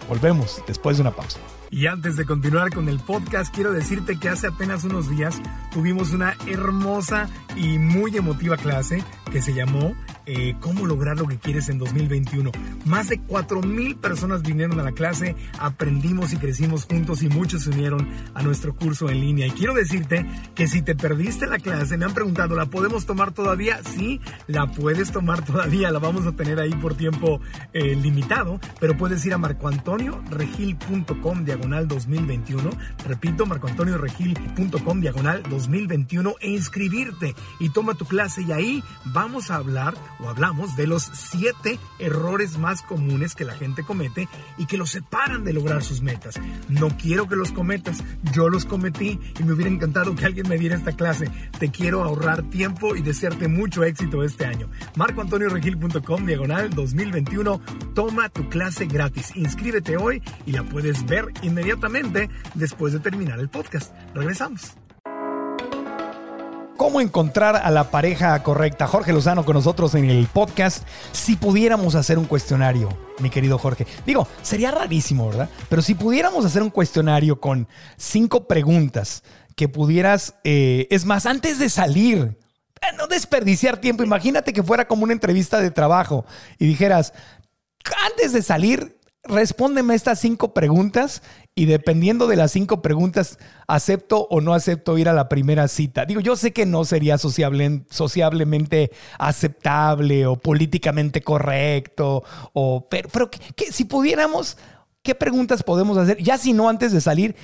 Volvemos después de una pausa. Y antes de continuar con el podcast, quiero decirte que hace apenas unos días tuvimos una hermosa y muy emotiva clase que se llamó eh, cómo lograr lo que quieres en 2021. Más de 4.000 personas vinieron a la clase, aprendimos y crecimos juntos y muchos se unieron a nuestro curso en línea. Y quiero decirte que si te perdiste la clase, me han preguntado, ¿la podemos tomar todavía? Sí, la puedes tomar todavía, la vamos a tener ahí por tiempo eh, limitado, pero puedes ir a marcoantonioregil.com diagonal 2021. Repito, marcoantonioregil.com diagonal 2021 e inscribirte y toma tu clase y ahí vamos a hablar o hablamos de los siete errores más comunes que la gente comete y que los separan de lograr sus metas. No quiero que los cometas, yo los cometí y me hubiera encantado que alguien me diera esta clase. Te quiero ahorrar tiempo y desearte mucho éxito este año. MarcoAntonioRegil.com diagonal 2021. Toma tu clase gratis. Inscríbete hoy y la puedes ver inmediatamente después de terminar el podcast. Regresamos. ¿Cómo encontrar a la pareja correcta? Jorge Lozano con nosotros en el podcast. Si pudiéramos hacer un cuestionario, mi querido Jorge. Digo, sería rarísimo, ¿verdad? Pero si pudiéramos hacer un cuestionario con cinco preguntas que pudieras, eh, es más, antes de salir, eh, no desperdiciar tiempo. Imagínate que fuera como una entrevista de trabajo y dijeras, antes de salir, respóndeme estas cinco preguntas y dependiendo de las cinco preguntas, acepto o no acepto ir a la primera cita. Digo, yo sé que no sería sociable, sociablemente aceptable o políticamente correcto, pero, si pudiéramos, ¿qué preguntas podemos hacer? Ya si no antes de salir,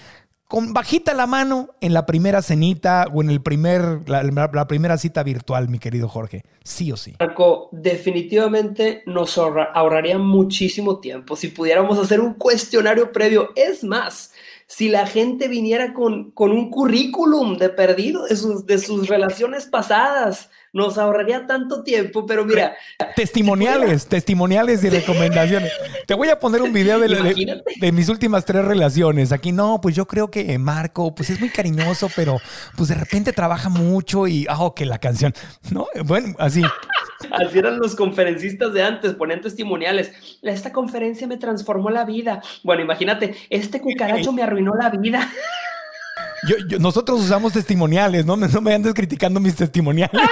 con bajita la mano en la primera cenita o en el primer, la, primera cita virtual, mi querido Jorge. Sí o sí. Marco, definitivamente nos ahorraría muchísimo tiempo si pudiéramos hacer un cuestionario previo. Es más, si la gente viniera con, con un currículum de perdido de sus, de sus relaciones pasadas, nos ahorraría tanto tiempo, pero mira. Testimoniales, testimoniales y recomendaciones. Te voy a poner un video de, de, mis últimas tres relaciones. Aquí no, pues yo creo que Marco, pues es muy cariñoso, pero pues de repente trabaja mucho y, ah, que la canción, ¿no? Bueno, así. Así eran los conferencistas de antes, ponían testimoniales. Esta conferencia me transformó la vida. Bueno, imagínate, este cucaracho me arruinó la vida. Nosotros usamos testimoniales, ¿no? No me andes criticando mis testimoniales.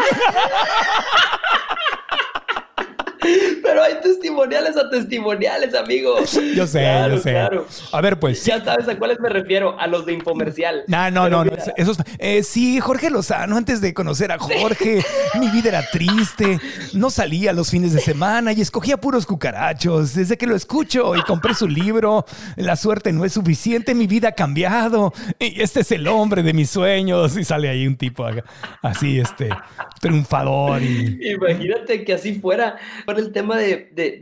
Pero hay testimoniales a testimoniales, amigo. Yo sé, yo sé. A ver, pues. Ya sabes a cuáles me refiero, a los de infomercial. No, no, no, esos, eh, sí, Jorge Lozano, antes de conocer a Jorge, mi vida era triste. No salía los fines de semana y escogía puros cucarachos. Desde que lo escucho y compré su libro, La suerte no es suficiente, mi vida ha cambiado. Y este es el hombre de mis sueños. Y sale ahí un tipo así, este, triunfador. Y... Imagínate que así fuera el tema de,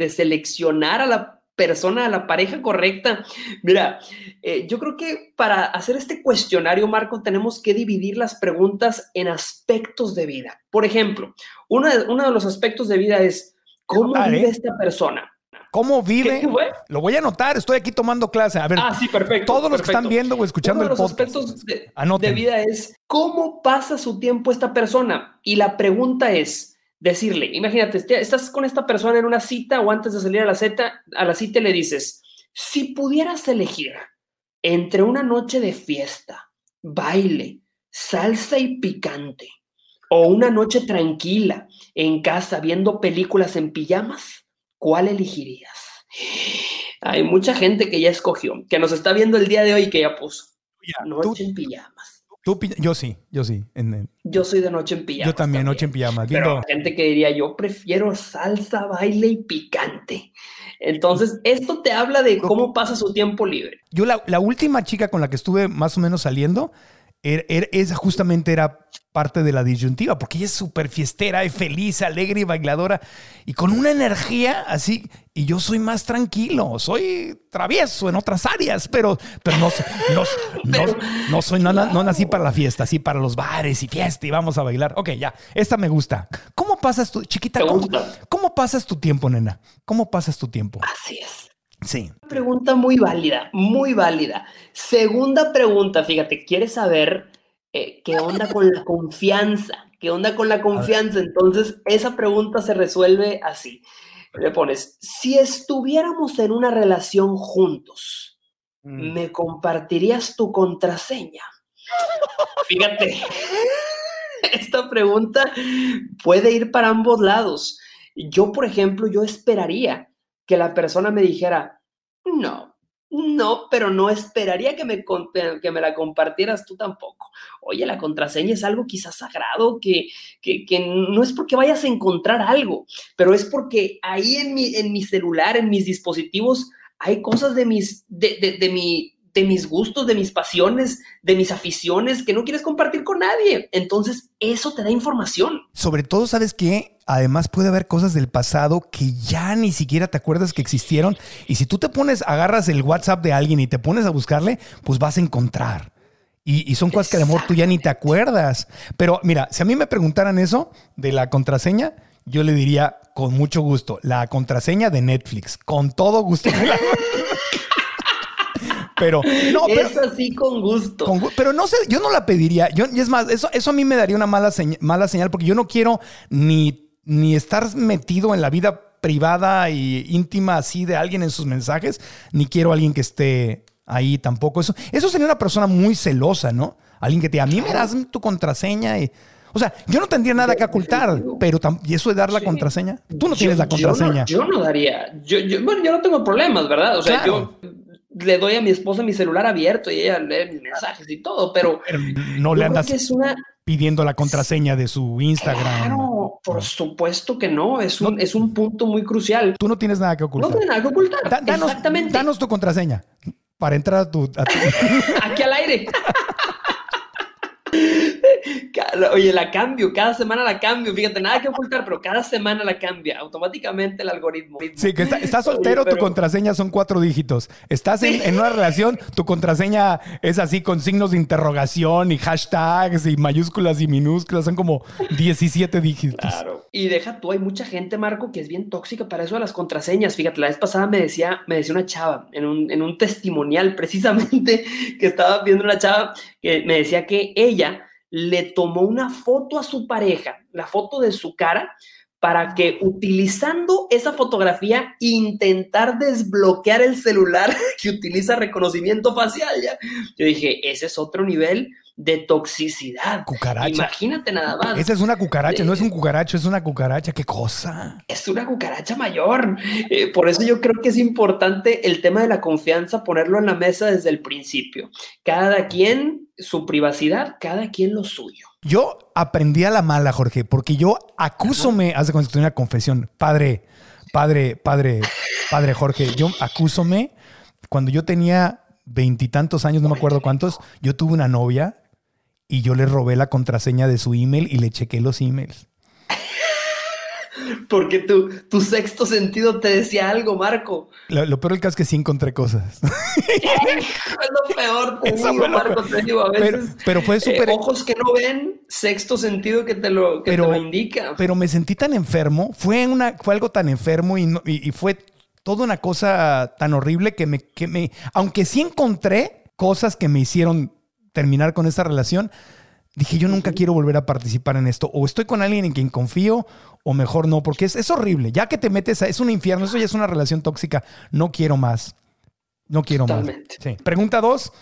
seleccionar a la persona, a la pareja correcta. Mira, eh, yo creo que para hacer este cuestionario, Marco, tenemos que dividir las preguntas en aspectos de vida. Por ejemplo, uno de, uno de los aspectos de vida es, ¿cómo vive esta persona? ¿Cómo vive? Lo voy a anotar, estoy aquí tomando clase. A ver, ah, sí, perfecto. Todos los que están viendo o escuchando Uno de los aspectos de, de vida es, ¿cómo pasa su tiempo esta persona? Y la pregunta es, decirle, imagínate, estás con esta persona en una cita o antes de salir a la cita, a la cita le dices, si pudieras elegir entre una noche de fiesta, baile, salsa y picante, o una noche tranquila en casa viendo películas en pijamas, ¿cuál elegirías? Hay mucha gente que ya escogió, que nos está viendo el día de hoy y que ya puso. noche en pijamas yo sí, yo sí. yo soy de noche en pijamas. Yo también, noche en pijamas. Pero gente que diría, yo prefiero salsa, baile y picante. Entonces, esto te habla de cómo pasa su tiempo libre. Yo, la, la última chica con la que estuve más o menos saliendo, er, er, esa justamente era parte de la disyuntiva, porque ella es súper fiestera y feliz, alegre y bailadora, y con una energía así, y yo soy más tranquilo, soy travieso en otras áreas, pero, pero no, no, no, no soy, no, no, nací para la fiesta, así para los bares y fiesta y vamos a bailar. Ok, ya, esta me gusta. ¿Cómo pasas tu, chiquita, cómo, cómo pasas tu tiempo, nena? ¿Cómo pasas tu tiempo? Así es. Sí. Pregunta muy válida, muy válida. Segunda pregunta, fíjate, ¿quieres saber eh, ¿qué onda con la confianza? ¿Qué onda con la confianza? Entonces, esa pregunta se resuelve así. Le pones, si estuviéramos en una relación juntos, mm. ¿me compartirías tu contraseña? Fíjate, esta pregunta puede ir para ambos lados. Yo, por ejemplo, yo esperaría que la persona me dijera, no, no, pero no esperaría que me, que me la compartieras tú tampoco. Oye, la contraseña es algo quizás sagrado, que, que, no es porque vayas a encontrar algo, pero es porque ahí en mi, en mi celular, en mis dispositivos, hay cosas de mis, de, de mi, de mis gustos, de mis pasiones, de mis aficiones que no quieres compartir con nadie. Entonces, eso te da información. Sobre todo, ¿sabes qué? Además puede haber cosas del pasado que ya ni siquiera te acuerdas que existieron. Y si tú te pones, agarras el WhatsApp de alguien y te pones a buscarle, pues vas a encontrar. Y, son cosas que de amor tú ya ni te acuerdas. Pero mira, si a mí me preguntaran eso de la contraseña, yo le diría con mucho gusto, la contraseña de Netflix, con todo gusto. Pero no, pero, es así con gusto. pero no sé, yo no la pediría. Yo, y es más, eso, eso a mí me daría una mala, mala señal porque yo no quiero ni, ni estar metido en la vida privada y íntima así de alguien en sus mensajes, ni quiero a alguien que esté ahí tampoco. Eso, eso sería una persona muy celosa, ¿no? Alguien que te a mí me das tu contraseña y. O sea, yo no tendría nada que ocultar, pero y eso de dar la contraseña, tú no tienes la contraseña. Yo no, daría. Yo, bueno, yo no tengo problemas, ¿verdad? O sea, yo le doy a mi esposa mi celular abierto y ella lee mis mensajes y todo, pero, no le andas pidiendo la contraseña de su Instagram. Claro, por supuesto que no, es un, es un punto muy crucial. Tú no tienes nada que ocultar. No tienes nada que ocultar. danos, Exactamente. Danos tu contraseña para entrar a tu... A tu... Aquí al aire. Oye, la cambio, cada semana la cambio. Fíjate, nada que ocultar, pero cada semana la cambia automáticamente el algoritmo. Sí, que estás soltero, tu contraseña son cuatro dígitos. Estás en, una relación, tu contraseña es así con signos de interrogación y hashtags y mayúsculas y minúsculas, son como 17 dígitos. Claro. Y deja tú, hay mucha gente, Marco, que es bien tóxica para eso de las contraseñas. Fíjate, la vez pasada me decía, me decía una chava en un, en un testimonial precisamente que estaba viendo una chava que me decía que ella le tomó una foto a su pareja, la foto de su cara, para que utilizando esa fotografía intentar desbloquear el celular que utiliza reconocimiento facial. ¿ya? Yo dije, ese es otro nivel de toxicidad. Cucaracha. Imagínate nada más. Esa es una cucaracha, no es un cucaracho, es una cucaracha. ¿Qué cosa? Es una cucaracha mayor. Eh, por eso yo creo que es importante el tema de la confianza, ponerlo en la mesa desde el principio. Cada quien su privacidad, cada quien lo suyo. Yo aprendí a la mala, Jorge, porque yo acúsome, hace cuando una confesión, padre, padre, padre, padre Jorge, yo acúsome cuando yo tenía veintitantos años, no me acuerdo cuántos, yo tuve una novia y yo le robé la contraseña de su email y le chequé los emails. Porque tu, tu sexto sentido te decía algo, Marco. Lo, lo peor del caso es que sí encontré cosas. es lo peor, te digo, lo Marco, peor. te digo, a Pero, veces pero fue eh, súper. ojos que no ven, sexto sentido que te lo, que te Pero- lo indica. pero me sentí tan enfermo, fue, una, fue algo tan enfermo y, no- y- y fue toda una cosa tan horrible que me, que me, aunque sí encontré cosas que me hicieron terminar con esta relación, dije yo nunca quiero volver a participar en esto, o estoy con alguien en quien confío, o mejor no, porque es, es horrible, ya que te metes a, es un infierno, eso ya es una relación tóxica, no quiero más, no quiero Totalmente. más. Sí. Pregunta dos,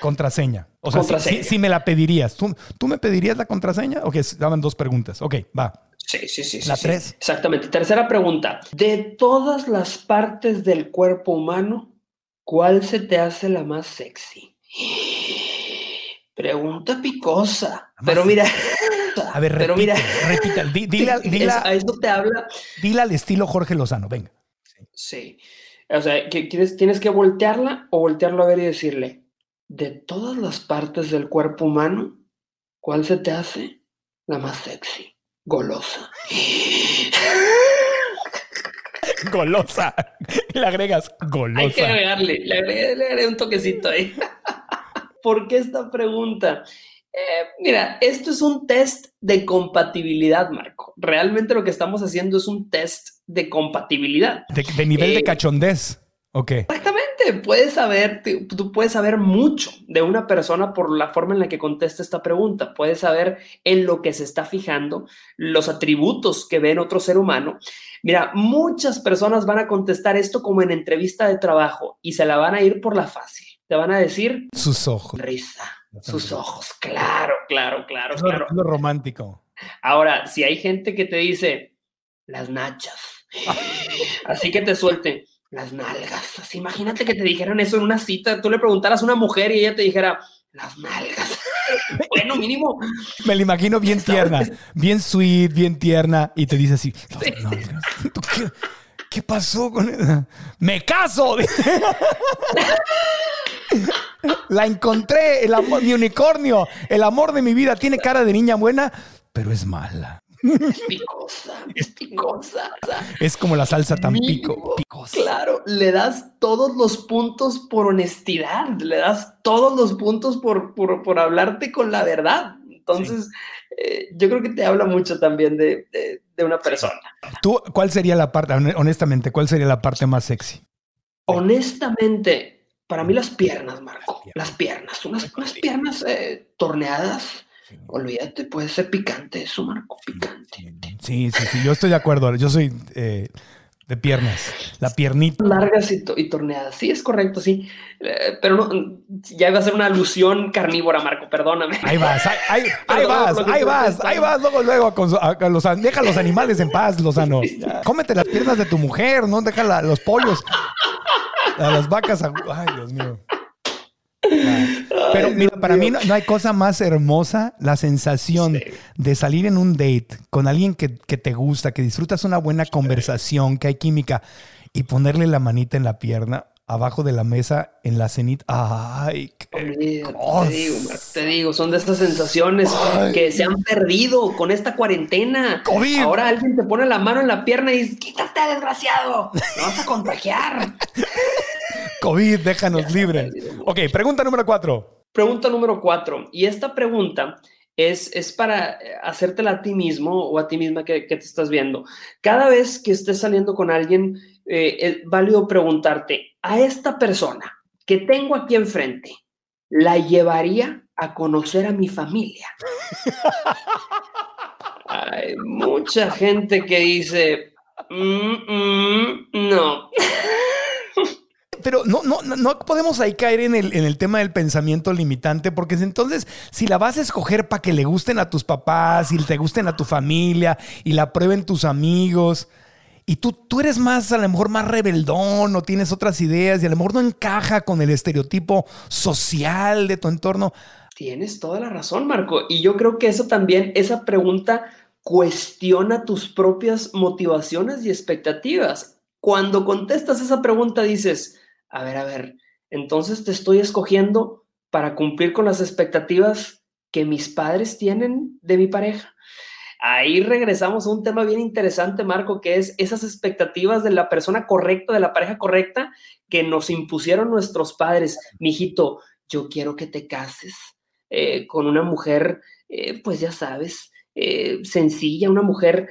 contraseña. O sea, si- Contraseña. Si, si me la pedirías, ¿tú, ¿tú me pedirías la contraseña? Ok, daban dos preguntas, ok, va. Sí, sí, sí. sí, La sí. tres. Exactamente. Tercera pregunta. De todas las partes del cuerpo humano, ¿cuál se te hace la más sexy? Pregunta picosa. Pero mira. A ver, pero repite, mira. repite, di- dila, a eso te habla. dila al estilo Jorge Lozano, venga. Sí. O sea, que tienes que voltearla o voltearlo a ver y decirle, de todas las partes del cuerpo humano, ¿cuál se te hace la más sexy? Golosa. Golosa. Le agregas Hay que golosa. agregarle, le agregué, le agregué un toquecito ahí. ¿Por qué esta pregunta? Eh, mira, esto es un test de compatibilidad, Marco. Realmente lo que estamos haciendo es un test de compatibilidad. De, de nivel de Eh, cachondez. Ok. Exactamente, puedes saber, tú puedes saber mucho de una persona por la forma en la que contesta esta pregunta. Puedes saber en lo que se está fijando, los atributos que ve en otro ser humano. Mira, muchas personas van a contestar esto como en entrevista de trabajo y se la van a ir por la fácil. Te van a decir Sus ojos. risa, sus ojos. Claro, claro, claro, Es lo, claro. lo romántico. Ahora, si hay gente que te dice las nachas, así que te suelten las nalgas. Así, imagínate que te dijeran eso en una cita, tú le preguntaras a una mujer y ella te dijera las nalgas. bueno, mínimo. Me la imagino bien tierna, bien sweet, bien tierna. Y te dice así, "Las nalgas". ¿Tú ¿Qué, qué pasó con esa? ¡Me caso! La encontré, el amor, mi unicornio, el amor de mi vida. Tiene cara de niña buena, pero es mala. Es picosa, es picosa. Es como la salsa tampico. Mínimo. Picosa. Claro, le das todos los puntos por honestidad, le das todos los puntos por, por, por hablarte con la verdad. Entonces, eh, yo creo que te habla mucho también de, de- de una persona. ¿Tú, cuál sería la parte, honestamente, cuál sería la parte más sexy? Honestamente, para mí las piernas, Marco, las piernas, unas, unas piernas eh, torneadas. Olvídate, puede ser picante eso, Marco, picante. Sí, sí, sí, yo estoy de acuerdo. Yo soy eh, de piernas, la piernita. Largas y, to- y torneadas, sí, es correcto, sí. Eh, pero no, ya iba a ser una alusión carnívora, Marco, perdóname. Ahí vas, ahí, ahí, ahí vas, ahí vas, ahí vas, luego, luego, con su- a- a los, deja a los animales en paz, Lozano. Cómete las piernas de tu mujer, no deja la- los pollos, a las vacas. a- Ay, Dios mío. Pero Ay, mira, Dios para mí no, no hay cosa más hermosa la sensación Sí. de salir en un date con alguien que, que te gusta, que disfrutas una buena conversación, que hay química y ponerle la manita en la pierna abajo de la mesa en la cenita. Ay, qué te digo, te digo, son de estas sensaciones Ay. que se han perdido con esta cuarentena. COVID. Ahora alguien te pone la mano en la pierna y dice, quítate, desgraciado, me vas a contagiar. COVID, déjanos libres. Ok, pregunta número cuatro. Pregunta número cuatro. Y esta pregunta es, es para eh, hacértela a ti mismo o a ti misma que, que te estás viendo. Cada vez que estés saliendo con alguien, eh, es válido preguntarte, a esta persona que tengo aquí enfrente, ¿la llevaría a conocer a mi familia? Hay mucha gente que dice, "Mm, mm, no. Pero no, no, no- podemos ahí caer en el, en el tema del pensamiento limitante, porque entonces, si la vas a escoger para que le gusten a tus papás y te gusten a tu familia y la prueben tus amigos, y tú, tú eres más, a lo mejor más rebeldón o tienes otras ideas y a lo mejor no encaja con el estereotipo social de tu entorno, Tienes toda la razón, Marco. Y yo creo que eso también, esa pregunta cuestiona tus propias motivaciones y expectativas. Cuando contestas esa pregunta dices, a ver, a ver, entonces te estoy escogiendo para cumplir con las expectativas que mis padres tienen de mi pareja. Ahí regresamos a un tema bien interesante, Marco, que es esas expectativas de la persona correcta, de la pareja correcta, que nos impusieron nuestros padres. Mijito, yo quiero que te cases eh, con una mujer, eh, pues ya sabes, eh, sencilla, una mujer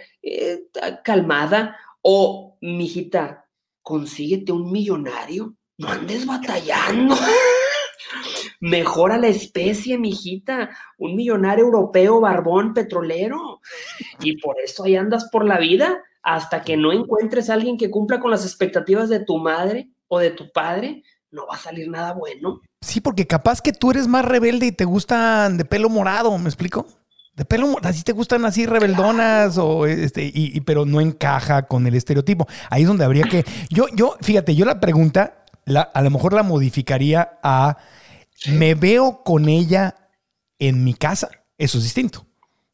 calmada, o, mijita, consíguete un millonario, no andes batallando. Mejora la especie, mijita. Un millonario europeo, barbón, petrolero. Y por eso ahí andas por la vida hasta que no encuentres a alguien que cumpla con las expectativas de tu madre o de tu padre. No va a salir nada bueno. Sí, porque capaz que tú eres más rebelde y te gustan de pelo morado, ¿me explico? De pelo morado, así te gustan así rebeldonas o este, y, pero no encaja con el estereotipo. Ahí es donde habría que. Yo, yo, fíjate, yo la pregunta, a lo mejor la modificaría a me veo con ella en mi casa. Eso es distinto.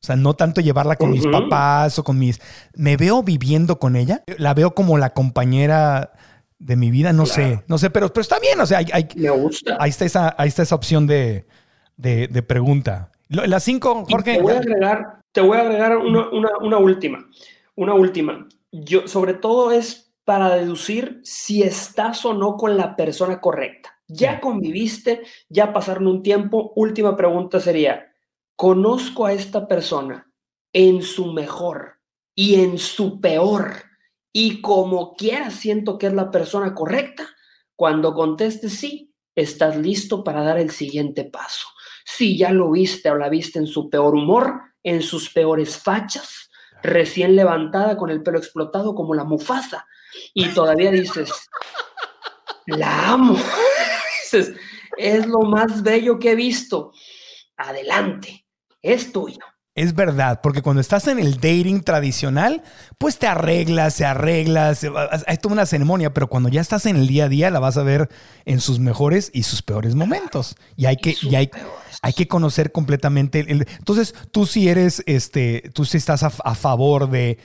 O sea, no tanto llevarla con mis papás o con mis... Me veo viviendo con ella. La veo como la compañera de mi vida. No sé, no sé, pero, pero está bien. O sea, hay, me gusta. Ahí está esa, ahí está esa opción de, de, pregunta. Las cinco, Jorge. te voy a agregar, te voy a agregar una, una, una última. Una última. Yo, sobre todo es para deducir si estás o no con la persona correcta. Ya conviviste, ya pasaron un tiempo. Última pregunta sería, ¿conozco a esta persona en su mejor y en su peor? Y como quiera siento que es la persona correcta, cuando contestes sí, estás listo para dar el siguiente paso. Si ya lo viste o la viste en su peor humor, en sus peores fachas, recién levantada con el pelo explotado como la mufasa, y todavía dices, la amo es lo más bello que he visto. Adelante, es tuyo. Es verdad, porque cuando estás en el dating tradicional, pues te arreglas, se arreglas, hay toda una ceremonia, pero cuando ya estás en el día a día, la vas a ver en sus mejores y sus peores momentos. Y hay que, y hay, hay, que conocer completamente. entonces, tú sí eres, este, tú sí estás a, favor de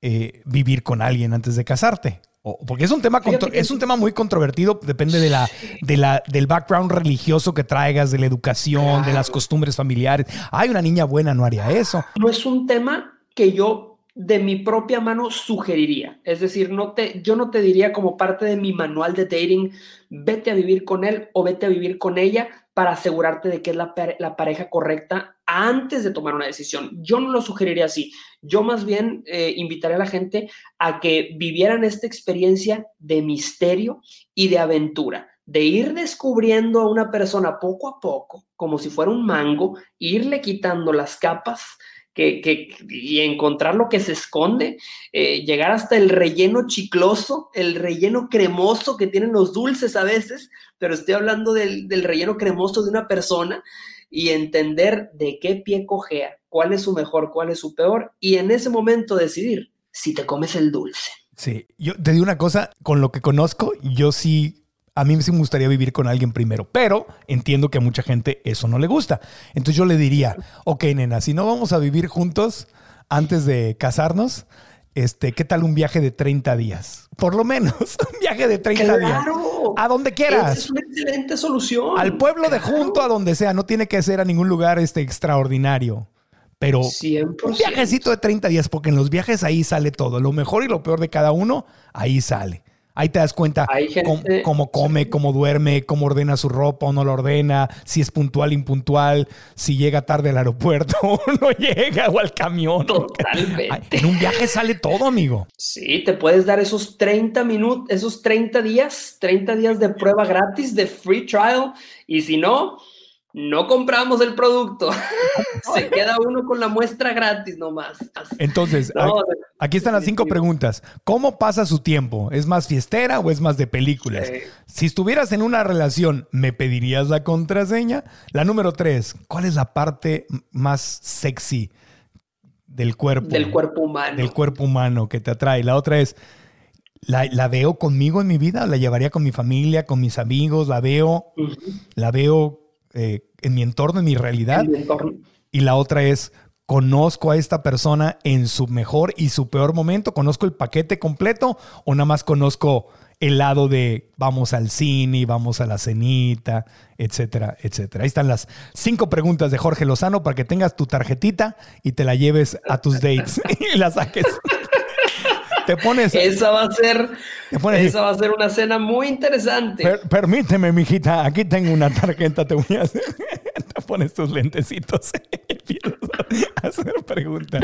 eh, vivir con alguien antes de casarte porque es un tema es un tema muy controvertido, depende de la, de la, del background religioso que traigas, de la educación, de las costumbres familiares. Hay una niña buena no haría eso. No es un tema que yo de mi propia mano sugeriría. Es decir, no te, yo no te diría como parte de mi manual de dating, vete a vivir con él o vete a vivir con ella para asegurarte de que es la, la pareja correcta antes de tomar una decisión. Yo no lo sugeriría así. Yo más bien eh, invitaría a la gente a que vivieran esta experiencia de misterio y de aventura, de ir descubriendo a una persona poco a poco, como si fuera un mango, irle quitando las capas. Y encontrar lo que se esconde, eh, llegar hasta el relleno chicloso, el relleno cremoso que tienen los dulces a veces, pero estoy hablando del, del relleno cremoso de una persona y entender de qué pie cojea, cuál es su mejor, cuál es su peor, y en ese momento decidir si te comes el dulce. Sí, yo te digo una cosa, con lo que conozco, yo sí, a mí sí me gustaría vivir con alguien primero, pero entiendo que a mucha gente eso no le gusta. Entonces yo le diría, ok, nena, si no vamos a vivir juntos antes de casarnos, este, ¿qué tal un viaje de 30 días? Por lo menos, un viaje de 30 días. A donde quieras. Es una excelente solución. Al pueblo de junto, a donde sea. No tiene que ser a ningún lugar este, extraordinario. Pero un viajecito de 30 días, porque en los viajes ahí sale todo. Lo mejor y lo peor de cada uno, ahí sale. Ahí te das cuenta cómo, come, cómo duerme, cómo ordena su ropa o no lo ordena, si es puntual, impuntual, si llega tarde al aeropuerto o no llega o al camión. Totalmente. En un viaje sale todo, amigo. Sí, te puedes dar esos 30 minutos, esos 30 días, 30 días de prueba gratis, de free trial. Y si no, no compramos el producto. Se queda uno con la muestra gratis nomás. Entonces, aquí están las cinco preguntas. ¿Cómo pasa su tiempo? ¿Es más fiestera o es más de películas? Si estuvieras en una relación, ¿me pedirías la contraseña? La número tres, ¿cuál es la parte más sexy del cuerpo? Del cuerpo humano. Del cuerpo humano que te atrae. La otra es, ¿la, veo conmigo en mi vida? ¿La llevaría con mi familia, con mis amigos? ¿La veo? ¿La veo eh, en mi entorno, en mi realidad. Y la otra es, conozco a esta persona en su mejor y su peor momento, conozco el paquete completo o nada más conozco el lado de vamos al cine, vamos a la cenita, etcétera, etcétera. Ahí están las cinco preguntas de Jorge Lozano para que tengas tu tarjetita y te la lleves a tus dates y la saques. Te pones. Esa va a ser. esa va a ser una cena muy interesante. permíteme, mijita. Aquí tengo una tarjeta. Te voy a hacer. pones tus lentecitos y a hacer preguntas.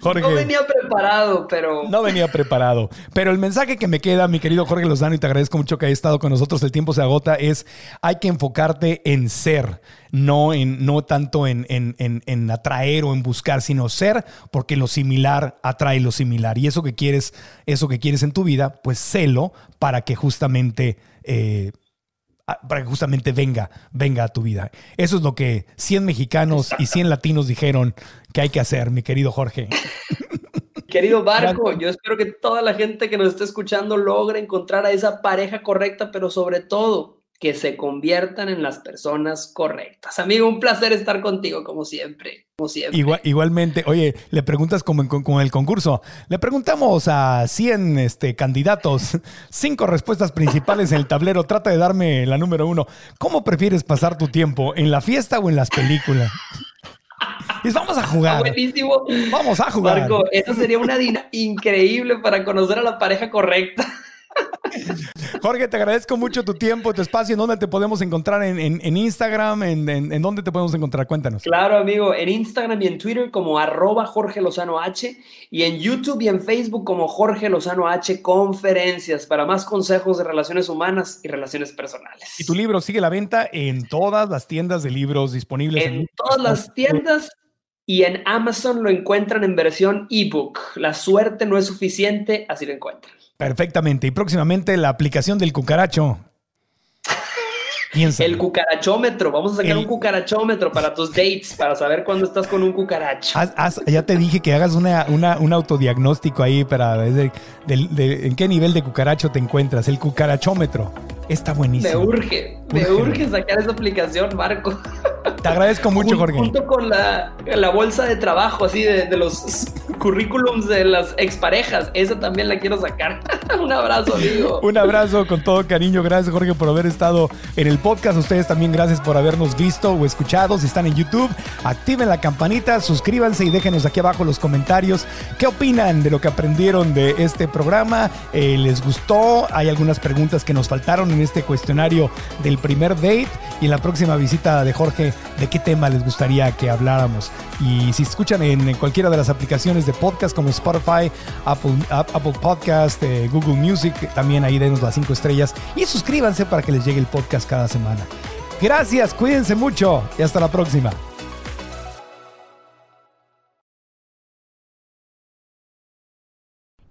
Jorge. No venía preparado, pero. No venía preparado. Pero el mensaje que me queda, mi querido Jorge Lozano, y te agradezco mucho que hayas estado con nosotros. El tiempo se agota. Es hay que enfocarte en ser no, en, no tanto en, en, atraer o en buscar, sino ser, porque lo similar atrae lo similar. Y eso que quieres, eso que quieres en tu vida, pues sélo para que justamente... Eh, para que justamente venga, venga a tu vida. Eso es lo que 100 mexicanos y 100 latinos dijeron que hay que hacer, mi querido Jorge. Querido Barco, yo espero que toda la gente que nos esté escuchando logre encontrar a esa pareja correcta, pero sobre todo que se conviertan en las personas correctas. Amigo, un placer estar contigo como siempre. Como siempre. igualmente, oye, le preguntas como en, el concurso, le preguntamos a 100 este, candidatos, cinco respuestas principales en el tablero, trata de darme la número uno. ¿Cómo prefieres pasar tu tiempo, en la fiesta o en las películas? Y vamos a jugar. buenísimo. Vamos a jugar. Marco, eso sería una dinámica increíble para conocer a la pareja correcta. Jorge, te agradezco mucho tu tiempo, tu espacio. ¿En dónde te podemos encontrar? ¿En, Instagram? ¿En, dónde te podemos encontrar? Cuéntanos. Claro, amigo. En Instagram y en Twitter como arroba Jorge Lozano H. Y en YouTube y en Facebook como Jorge Lozano H Conferencias para más consejos de relaciones humanas y relaciones personales. Y tu libro sigue la venta en todas las tiendas de libros disponibles. En, en todas las tiendas y en Amazon lo encuentran en versión ebook. La suerte no es suficiente, así lo encuentran. Perfectamente. Y próximamente la aplicación del cucaracho. El cucarachómetro. Vamos a sacar un cucarachómetro para tus dates, para saber cuándo estás con un cucaracho. ya te dije que hagas una, un autodiagnóstico ahí para ver en qué nivel de cucaracho te encuentras. El cucarachómetro. Está buenísimo. Me urge, me urge sacar esa aplicación, Marco. Te agradezco mucho, Jorge. Junto con la, la bolsa de trabajo, así de, de, los currículums de las exparejas. Esa también la quiero sacar. Un abrazo, amigo. Un abrazo con todo cariño. Gracias, Jorge, por haber estado en el podcast. Ustedes también gracias por habernos visto o escuchado. Si están en YouTube, activen la campanita, suscríbanse y déjenos aquí abajo los comentarios. ¿Qué opinan de lo que aprendieron de este programa? Eh, ¿Les gustó? Hay algunas preguntas que nos faltaron en este cuestionario del primer date y en la próxima visita de Jorge, de qué tema les gustaría que habláramos. Y si escuchan en, cualquiera de las aplicaciones de podcast como Spotify, Apple, Podcast, eh, Google Music, también ahí denos las cinco estrellas y suscríbanse para que les llegue el podcast cada semana. Gracias, cuídense mucho y hasta la próxima.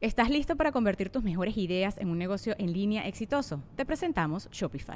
¿Estás listo para convertir tus mejores ideas en un negocio en línea exitoso? Te presentamos Shopify.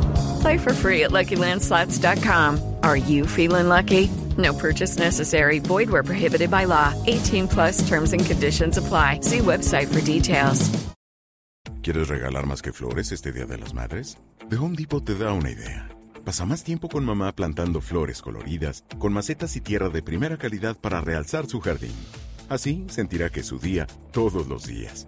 Play for free at LuckyLandSlots.com. Are you feeling lucky? No purchase necessary. Void where prohibited by law. 18 plus terms and conditions apply. See website for details. ¿Quieres regalar más que flores este Día de las Madres? The Home Depot te da una idea. Pasa más tiempo con mamá plantando flores coloridas, con macetas y tierra de primera calidad para realzar su jardín. Así sentirá que es su día todos los días